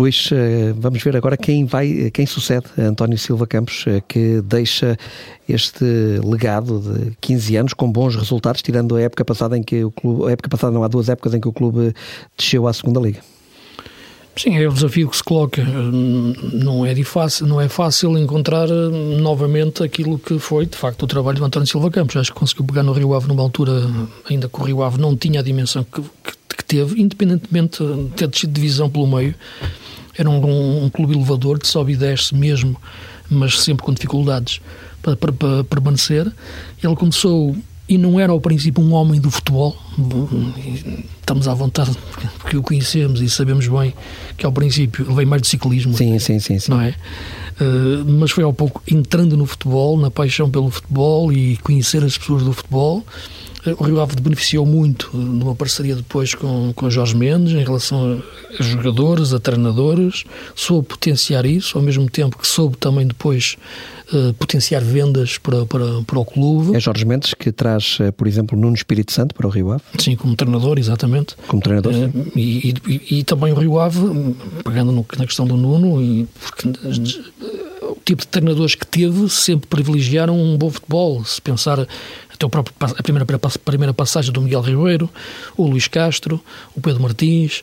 Luís, eh, vamos ver agora quem vai, quem sucede António Silva Campos, eh, que deixa este legado de 15 anos com bons resultados, tirando a época passada em que o clube, a época passada não há duas épocas em que o clube desceu à segunda liga. Sim, é o desafio que se coloca. Não é, fácil, não é fácil encontrar eh, novamente aquilo que foi, de facto, o trabalho do António Silva Campos. Acho que conseguiu pegar no Rio Ave numa altura, ainda que o Rio Ave não tinha a dimensão que, que, que teve, independentemente de ter descido divisão pelo meio era um, um clube elevador de sobe e desce mesmo, mas sempre com dificuldades para, para, para permanecer. Ele começou e não era ao princípio um homem do futebol. Estamos à vontade porque o conhecemos e sabemos bem que ao princípio ele veio mais de ciclismo. Sim, sim, sim, sim. Não é? Uh, mas foi ao pouco entrando no futebol, na paixão pelo futebol e conhecer as pessoas do futebol o Rio Ave beneficiou muito numa parceria depois com, com Jorge Mendes em relação a, a jogadores, a treinadores, soube potenciar isso, ao mesmo tempo que soube também depois uh, potenciar vendas para, para, para o clube. É Jorge Mendes que traz, uh, por exemplo, Nuno Espírito Santo para o Rio Ave? Sim, como treinador, exatamente. Como treinador? Uh, e, e, e, também o Rio Ave, pegando no, na questão do Nuno, e porque o tipo de treinadores que teve sempre privilegiaram um bom futebol. Se pensar até o próprio, a primeira, a primeira passagem do Miguel Ribeiro, o Luís Castro, o Pedro Martins,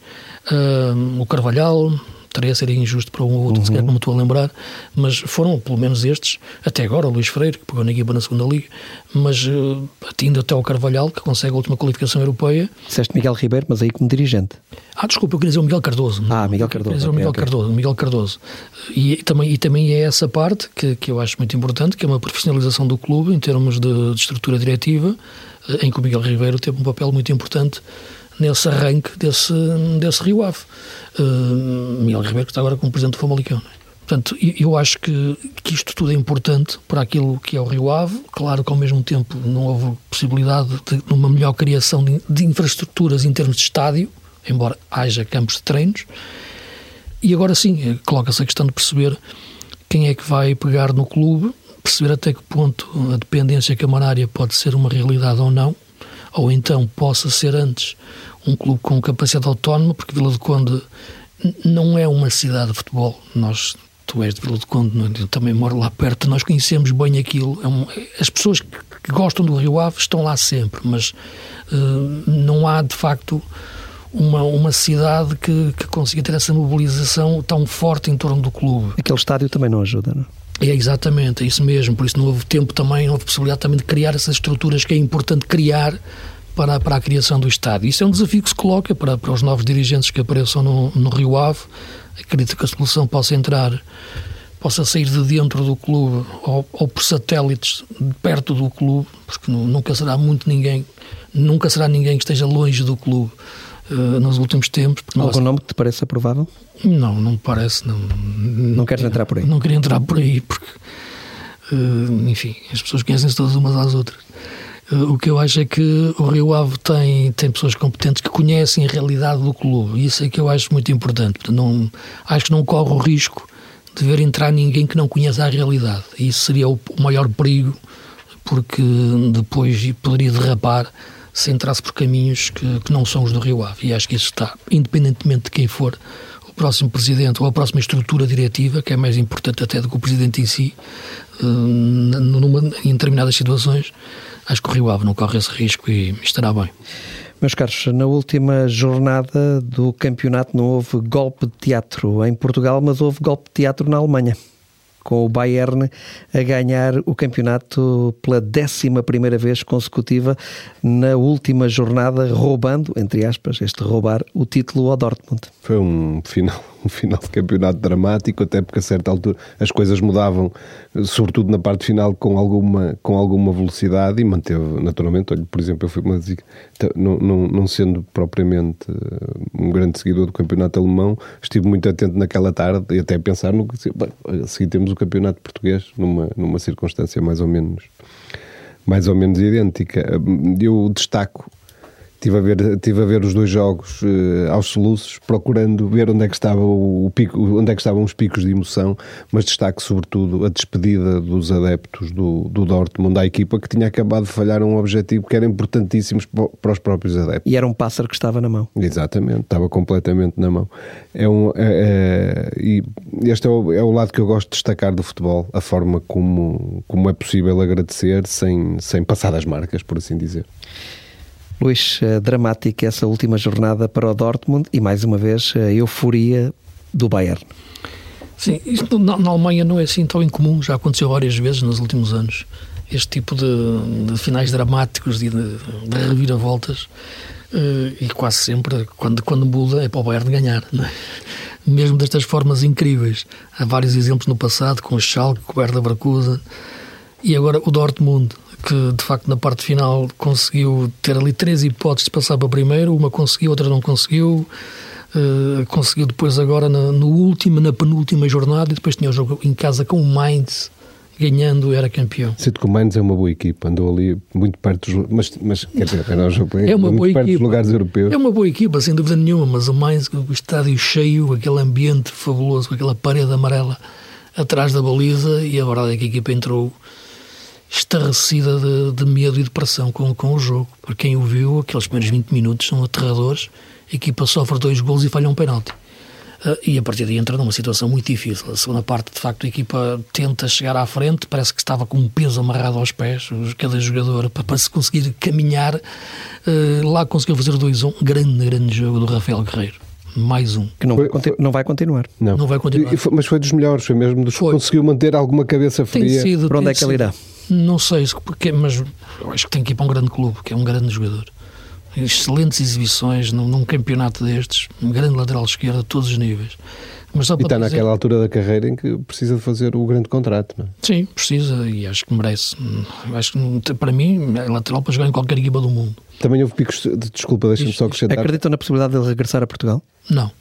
uh, o Carvalhal, estaria a ser injusto para um ou outro, uhum. sequer como estou a lembrar, mas foram pelo menos estes, até agora o Luís Freire, que pegou na equipa na segunda liga, mas uh, indo até o Carvalhal, que consegue a última qualificação europeia. Disseste Miguel Ribeiro, mas aí como dirigente. Ah, desculpa, eu queria dizer o Miguel Cardoso. Ah, Miguel Cardoso. Dizer o Miguel okay, Cardoso, Miguel Cardoso. E, e, também, e também é essa parte que, que eu acho muito importante, que é uma profissionalização do clube em termos de, de estrutura diretiva, eh, em que o Miguel Ribeiro teve um papel muito importante nesse arranque desse, desse Rio Ave. Uh, Miguel Ribeiro, que está agora como presidente do Famalicão. É? Portanto, eu acho que, que isto tudo é importante para aquilo que é o Rio Ave. Claro que, ao mesmo tempo, não houve possibilidade de uma melhor criação de, de infraestruturas em termos de estádio, embora haja campos de treinos. E agora sim, eh, coloca-se a questão de perceber quem é que vai pegar no clube, perceber até que ponto a dependência camarária pode ser uma realidade ou não, ou então possa ser antes um clube com capacidade autónoma, porque Vila do Conde não é uma cidade de futebol. Nós, tu és de Vila do Conde, é? eu também moro lá perto, nós conhecemos bem aquilo. É um, as pessoas que, gostam do Rio Ave estão lá sempre, mas uh, não há de facto uma, uma cidade que, que consiga ter essa mobilização tão forte em torno do clube. Aquele estádio também não ajuda, não é? Exatamente, é isso mesmo. Por isso não houve tempo também, não houve possibilidade também de criar essas estruturas que é importante criar para, para a criação do Estado. Isso é um desafio que se coloca para, para os novos dirigentes que apareçam no, no Rio Ave. Acredito que a solução possa entrar, possa sair de dentro do clube ou, ou por satélites perto do clube, porque nunca será muito ninguém, nunca será ninguém que esteja longe do clube. Uh, nos últimos tempos. Algum nós... nome que te pareça provável? Não, não me parece. Não, não queres entrar por aí? Não queria entrar por aí, porque, uh, enfim, as pessoas conhecem-se todas umas às outras. Uh, o que eu acho é que o Rio Ave tem, tem pessoas competentes que conhecem a realidade do clube, isso é que eu acho muito importante. Portanto, não, acho que não corre o risco de ver entrar ninguém que não conheça a realidade. Isso seria o, o maior perigo, porque depois poderia derrapar se entrasse por caminhos que, que não são os do Rio Ave. E acho que isso está, independentemente de quem for o próximo presidente ou a próxima estrutura diretiva, que é mais importante até do que o presidente em si, uh, numa, em determinadas situações, acho que o Rio Ave não corre esse risco e estará bem. Meus caros, na última jornada do campeonato não houve golpe de teatro em Portugal, mas houve golpe de teatro na Alemanha com o Bayern a ganhar o campeonato pela décima primeira vez consecutiva na última jornada, roubando, entre aspas, este roubar, o título ao Dortmund. Foi um final final de campeonato dramático, até porque a certa altura as coisas mudavam, sobretudo na parte final, com alguma, com alguma velocidade e manteve, naturalmente, olha, por exemplo, eu fui uma, não, não, não sendo propriamente eh, um grande seguidor do campeonato alemão, estive muito atento naquela tarde e até pensar no que a seguir temos o campeonato português numa, numa circunstância mais ou menos mais ou menos idêntica. Eu destaco Estive a ver, tive a ver os dois jogos uh, aos soluços, procurando ver onde é que estava o pico, onde é que estavam os picos de emoção, mas destaque sobretudo a despedida dos adeptos do, do Dortmund à equipa que tinha acabado de falhar um objetivo que era importantíssimo para os próprios adeptos. E era um pássaro que estava na mão. Exatamente, estava completamente na mão. É um, é, é, e este é o, é o lado que eu gosto de destacar do futebol, a forma como, como é possível agradecer sem, sem passar as marcas, por assim dizer. Luís, eh, dramática essa última jornada para o Dortmund e mais uma vez a euforia do Bayern. Sim, isto na, na Alemanha não é assim tão incomum, já aconteceu várias vezes nos últimos anos. Este tipo de, de finais dramáticos de, de reviravoltas, uh, e quase sempre, quando, quando muda, é para o Bayern ganhar. É? mesmo destas formas incríveis. Há vários exemplos no passado, com o Schalke, com o Hertha Barcusa e agora o Dortmund, que de facto na parte final conseguiu ter ali três hipóteses de passar para primeiro, uma conseguiu, outra não conseguiu. Uh, conseguiu depois agora na, no último, na penúltima jornada e depois tinha o jogo em casa com o Mainz ganhando era campeão. Sinto que o Mainz é uma boa equipa, andou ali muito perto dos, mas, mas quer dizer, era um é uma muito boa perto equipa. dos lugares europeus. É uma boa equipa, sem dúvida nenhuma, mas o Mainz, o estádio cheio, aquele ambiente fabuloso, com aquela parede amarela atrás da baliza e a verdade é que a equipa entrou estarrecida de, de medo e depressão com, com o jogo. Para quem o viu, aqueles primeiros 20 minutos são aterradores, a equipa sofre dois gols e falha um penalti. Uh, e a partir daí entra numa situação muito difícil. A segunda parte, de facto, a equipa tenta chegar à frente, parece que estava com um peso amarrado aos pés, cada jogador, para, para se conseguir caminhar. Uh, lá conseguiu fazer 2-1. Um grande, grande jogo do Rafael Guerreiro. Mais um. Que não, vai, não vai continuar. Não, não vai continuar. Foi, mas foi dos melhores, foi mesmo dos foi. que conseguiu manter alguma cabeça fria. Tem sido, para onde é que sido. ele irá? Não sei, porque, mas eu acho que tem que ir para um grande clube, que é um grande jogador excelentes exibições num, num, campeonato destes, um grande lateral esquerdo a todos os níveis. Mas só e está dizer... naquela altura da carreira em que precisa de fazer o grande contrato, não é? Sim, precisa e acho que merece. Acho que para mim é lateral para jogar em qualquer equipa do mundo. Também houve picos de desculpa, deixa-me só acrescentar. Acreditam na possibilidade de ele regressar a Portugal? Não.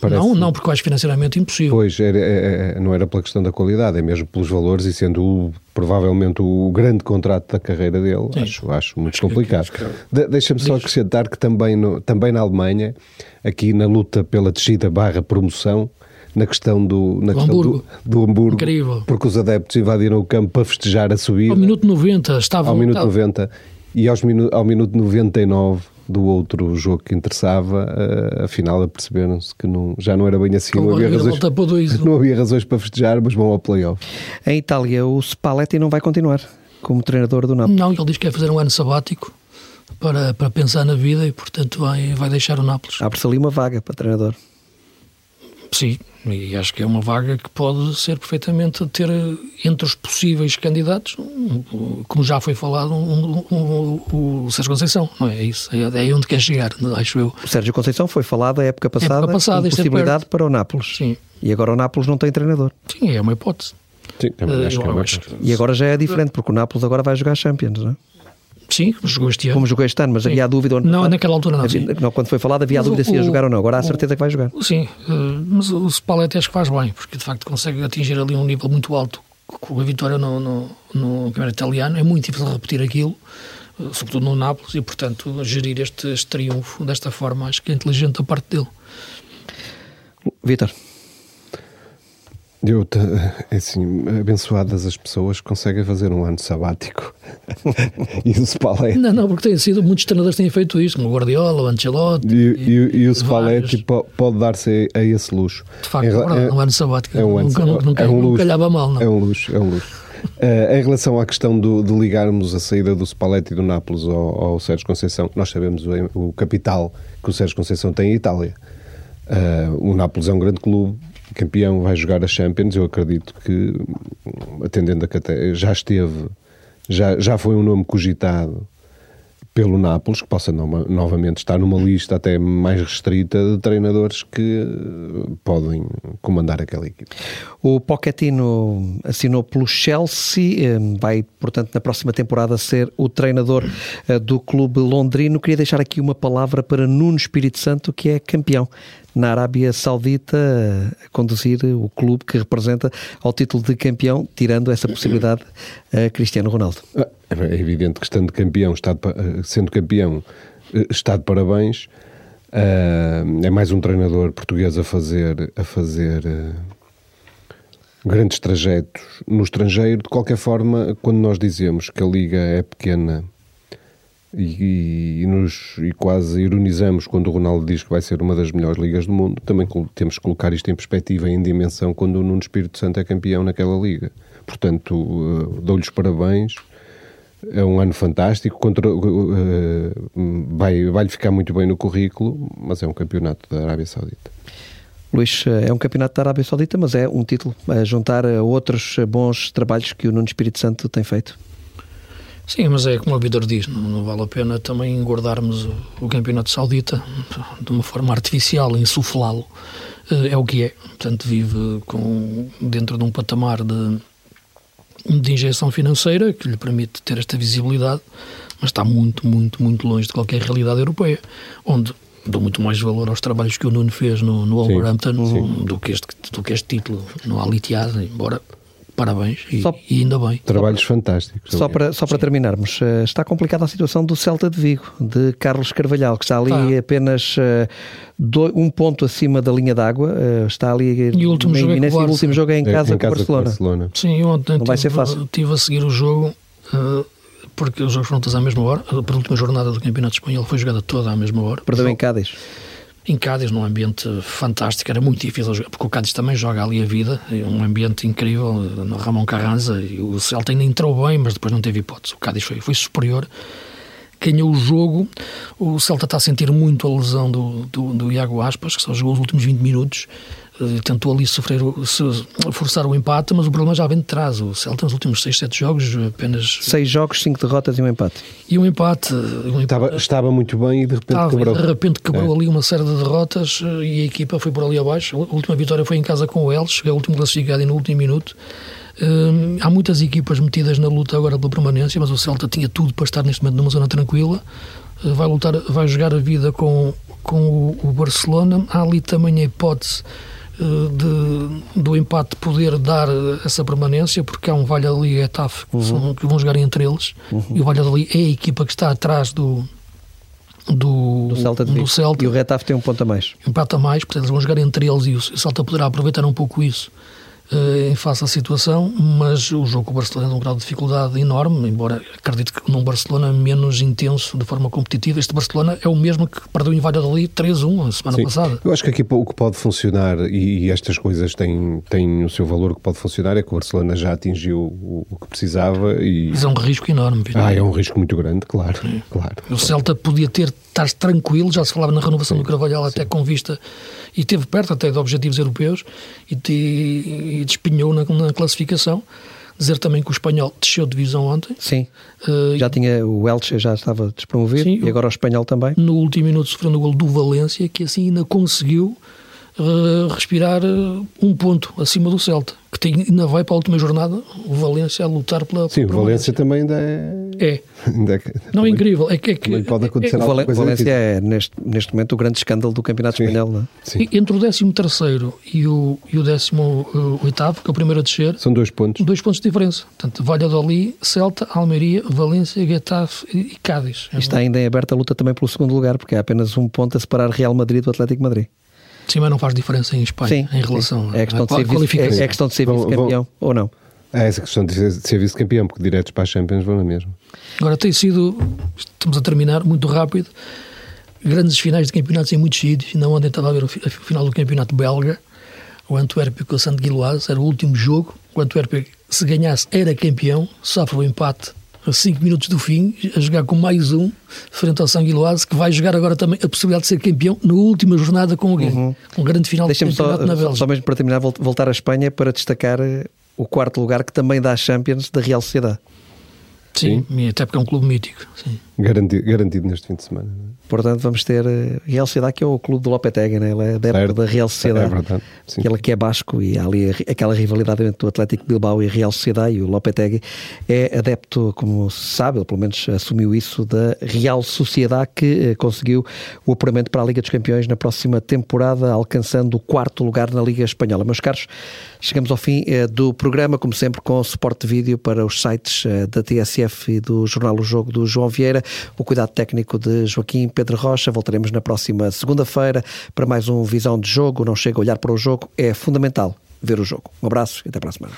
Parece... Não, não, porque eu acho financeiramente impossível. Pois, era, é, não era pela questão da qualidade, é mesmo pelos valores e sendo o, provavelmente o grande contrato da carreira dele, acho, acho muito acho complicado. Que, de, Deixa-me só acrescentar que também, no, também na Alemanha, aqui na luta pela descida barra promoção, na questão do, na do questão Hamburgo. Do, do Hamburgo, Incrível. porque os adeptos invadiram o campo para festejar a subida. Ao minuto 90 estavam... Ao minuto 90 e aos minu, ao minuto 99 do outro jogo que interessava, uh, afinal aperceberam-se que não, já não era bem assim, não havia, razões, *laughs* não havia razões para festejar, mas vão ao playoff. Em Itália, o Spalletti não vai continuar como treinador do Napoli? Não, ele diz que quer fazer um ano sabático para, para pensar na vida e, portanto, vai, vai deixar o Nápoles. Abre-se ali uma vaga para treinador. Sim, e acho que é uma vaga que pode ser perfeitamente ter entre os possíveis candidatos, como já foi falado, um, um, um, o Sérgio Conceição, não é? é isso? É, é onde quer chegar, *laughs* acho eu. O Sérgio Conceição foi falado a época passada, época passada possibilidade é para o Nápoles. Sim. E agora o Nápoles não tem treinador. Sim, é uma hipótese. Sim, também acho que é uma hipótese. E agora já é diferente, porque o Nápoles agora vai jogar Champions, não é? Sim, como jogou este ano. Como jogou este ano, mas havia a dúvida. Não, naquela altura não. Havia- não, quando foi falado havia a Mas dúvida o- se ia o- jogar ou não. Agora há o- certeza que vai jogar. Sim, eh, mas o Spalletti acho que faz bem, porque de facto consegue atingir ali um nível muito alto com a vitória no, no, no campeonato italiano. É muito difícil repetir aquilo, eh, sobretudo no Nápoles, e portanto gerir este, este triunfo desta forma acho que é inteligente da parte dele. Vítor, Eu, te- é assim, abençoadas as pessoas que conseguem fazer um ano sabático. *laughs* e o Spalletti. Não, não, porque têm sido, muitos treinadores têm feito isso, como o Guardiola, o Ancelotti. E, e- e o Spalletti vários. po- pode dar-se a esse luxo. De facto, é verdade, um ano sabático é um ano nunca, nunca, nunca, É um luxo. calhava mal, não. É um luxo, é um luxo. *laughs* Eh, em relação à questão do- de ligarmos a saída do Spalletti e do Nápoles ao, ao Sérgio Conceição, nós sabemos o, o capital que o Sérgio Conceição tem em Itália. Eh, o Nápoles é um grande clube, campeão, vai jogar a Champions. Eu acredito que, atendendo a até já esteve, já, já foi um nome cogitado pelo Nápoles, que possa nova- novamente estar numa lista até mais restrita de treinadores que podem comandar aquela equipe. o Pochettino assinou pelo Chelsea, eh, vai, portanto, na próxima temporada ser o treinador eh, do clube londrino. Queria deixar aqui uma palavra para Nuno Espírito Santo, que é campeão na Arábia Saudita, a conduzir o clube que representa ao título de campeão, tirando essa possibilidade a Cristiano Ronaldo. Ah, É evidente que estando campeão, pa- eh, sendo campeão, eh, está de parabéns. Ah, É mais um treinador português a fazer, a fazer eh, grandes trajetos no estrangeiro. De qualquer forma, quando nós dizemos que a liga é pequena e, e nos, e quase ironizamos quando o Ronaldo diz que vai ser uma das melhores ligas do mundo, também temos que colocar isto em perspectiva e em dimensão quando o Nuno Espírito Santo é campeão naquela liga. Portanto, eh, dou-lhes parabéns. É um ano fantástico, contra, eh, vai, vai-lhe ficar muito bem no currículo, mas é um campeonato da Arábia Saudita. Luís, eh, é um campeonato da Arábia Saudita, mas é um título a juntar a outros bons trabalhos que o Nuno Espírito Santo tem feito. Sim, mas é como o Vidor diz, não, não, vale a pena também engordarmos o, o, campeonato saudita de uma forma artificial, insuflá-lo. Eh, é o que é. Portanto, vive com, dentro de um patamar de, de injeção financeira que lhe permite ter esta visibilidade, mas está muito, muito, muito longe de qualquer realidade europeia, onde dou muito mais valor aos trabalhos que o Nuno fez no, no Wolverhampton do, que este, do que este título no Al Ittihad, embora parabéns e, só, e, ainda bem. Trabalhos fantásticos. Só para, só para terminarmos, eh, está complicada a situação do Celta de Vigo, de Carlos Carvalhal, que está ali tá. apenas uh, um ponto acima da linha d'água, uh, está ali e o último, jogo, é o último jogo é em casa, é, em casa com, o Barcelona. Barcelona. Sim, ontem Não vai ser fácil. estive a seguir o jogo. Uh, porque os jogos foram todos à mesma hora. A última jornada do Campeonato Espanhol foi jogada toda à mesma hora. Perdeu em Cádiz em Cádiz, num ambiente fantástico, era muito difícil porque o Cádiz também joga ali a vida, é um ambiente incrível, no Ramon Carranza, o Celta ainda entrou bem, mas depois não teve hipótese. O Cádiz foi, foi superior, ganhou o jogo. O Celta está a sentir muito a lesão do, do, do Iago Aspas, que só jogou os últimos 20 minutos. Eh, tentou ali sofrer, forçar o empate, mas o problema já vem de trás. O Celta nos últimos 6, 7 jogos apenas... 6 jogos, 5 derrotas e um empate. E um empate. Um estava, estava, muito bem e de repente estava, quebrou. De repente quebrou é. ali uma série de derrotas eh, e a equipa foi por ali abaixo. A última vitória foi em casa com o Elche, que é o último classificado e no último minuto. Hum, há muitas equipas metidas na luta agora pela permanência, mas o Celta tinha tudo para estar neste momento numa zona tranquila. Vai lutar, vai jogar a vida com, com o, o Barcelona. Há ali também a hipótese de, do empate poder dar essa permanência, porque há um Valladolid e Etaf que, uhum. que, vão jogar entre eles, uhum. e o Valladolid é a equipa que está atrás do, do, do, Celta, do Celta. E o Retaf tem um ponto a mais. Empata mais, portanto eles vão jogar entre eles e o Celta poderá aproveitar um pouco isso em face à situação, mas o jogo com o Barcelona é um grau de dificuldade enorme, embora acredito que num Barcelona menos intenso de forma competitiva, este Barcelona é o mesmo que perdeu em Valladolid 3-1 a semana Sim. passada. Eu acho que aqui o que pode funcionar, e, estas coisas têm, têm o seu valor, o que pode funcionar é que o Barcelona já atingiu o, que precisava e... Mas é um risco enorme. Ah, é um risco muito grande, claro. É. claro. O Celta podia ter, estar tranquilo, já se falava na renovação do Carvalhal até com vista, e esteve perto até de objetivos europeus, e, te, e despenhou na, na, classificação. Dizer também que o espanhol desceu de divisão ontem. Sim. Uh, já tinha o Elche, já estava despromovido sim, e agora o espanhol também. No último minuto sofrendo o gol do Valência, que assim ainda conseguiu uh, respirar uh, um ponto acima do Celta, que tem, ainda vai para a última jornada, o Valência a lutar pela. Sim, o Valência também ainda é. É. *laughs* Ainda é não é incrível. É que, é que pode acontecer é, o Valência é, neste, neste momento, o grande escândalo do Campeonato Espanhol. Não é? Sim. Entre o 13 e o, e o 18, que é o primeiro a descer, são dois pontos. Dois pontos de diferença. Portanto, Valladolid, Celta, Almeria, Valência, Getafe e Cádiz. E está ainda em aberta a luta também pelo segundo lugar, porque há apenas um ponto a separar Real Madrid do Atlético Madrid. Sim, mas não faz diferença em Espanha sim, em relação sim. É questão de ser vice, é, é questão de ser vice-campeão ou não? É essa questão de ser vice-campeão, porque diretos para a Champions vão na mesma. Agora tem sido, estamos a terminar muito rápido, grandes finais de campeonatos em muitos sítios. Ainda ontem estava a ver o final do campeonato belga, o Antuérpia com o Santo Guiloise, era o último jogo. O Antuérpia, se ganhasse, era campeão, sofre o empate a 5 minutos do fim, a jogar com mais um, frente ao Sanguiloase, que vai jogar agora também a possibilidade de ser campeão na última jornada com alguém. Uhum. Um grande final Deixa-me só, na Bélgica. Só mesmo para terminar, voltar à Espanha para destacar eh, o quarto lugar que também dá a Champions da Real Sociedade. Sim, Sim. até porque é um clube mítico. Sim. Garantido, garantido neste fim de semana. Portanto, vamos ter uh, Real Sociedade, que é o clube do Lopetegui, né? ele é adepto da Real Sociedade. É verdade. Sim. Ele que é basco e há ali aquela rivalidade entre o Atlético Bilbao e a Real Sociedade. E o Lopetegui é adepto, como se sabe, ele pelo menos assumiu isso, da Real Sociedade, que uh, conseguiu o apuramento para a Liga dos Campeões na próxima temporada, alcançando o quarto lugar na Liga Espanhola. Meus caros, chegamos ao fim uh, do programa, como sempre, com suporte de vídeo para os sites da TSF e do Jornal O Jogo do João Vieira, o cuidado técnico de Joaquim Pedro Rocha. Voltaremos na próxima segunda-feira para mais um Visão de Jogo. Não chega a olhar para o jogo, é fundamental ver o jogo. Um abraço e até para a semana.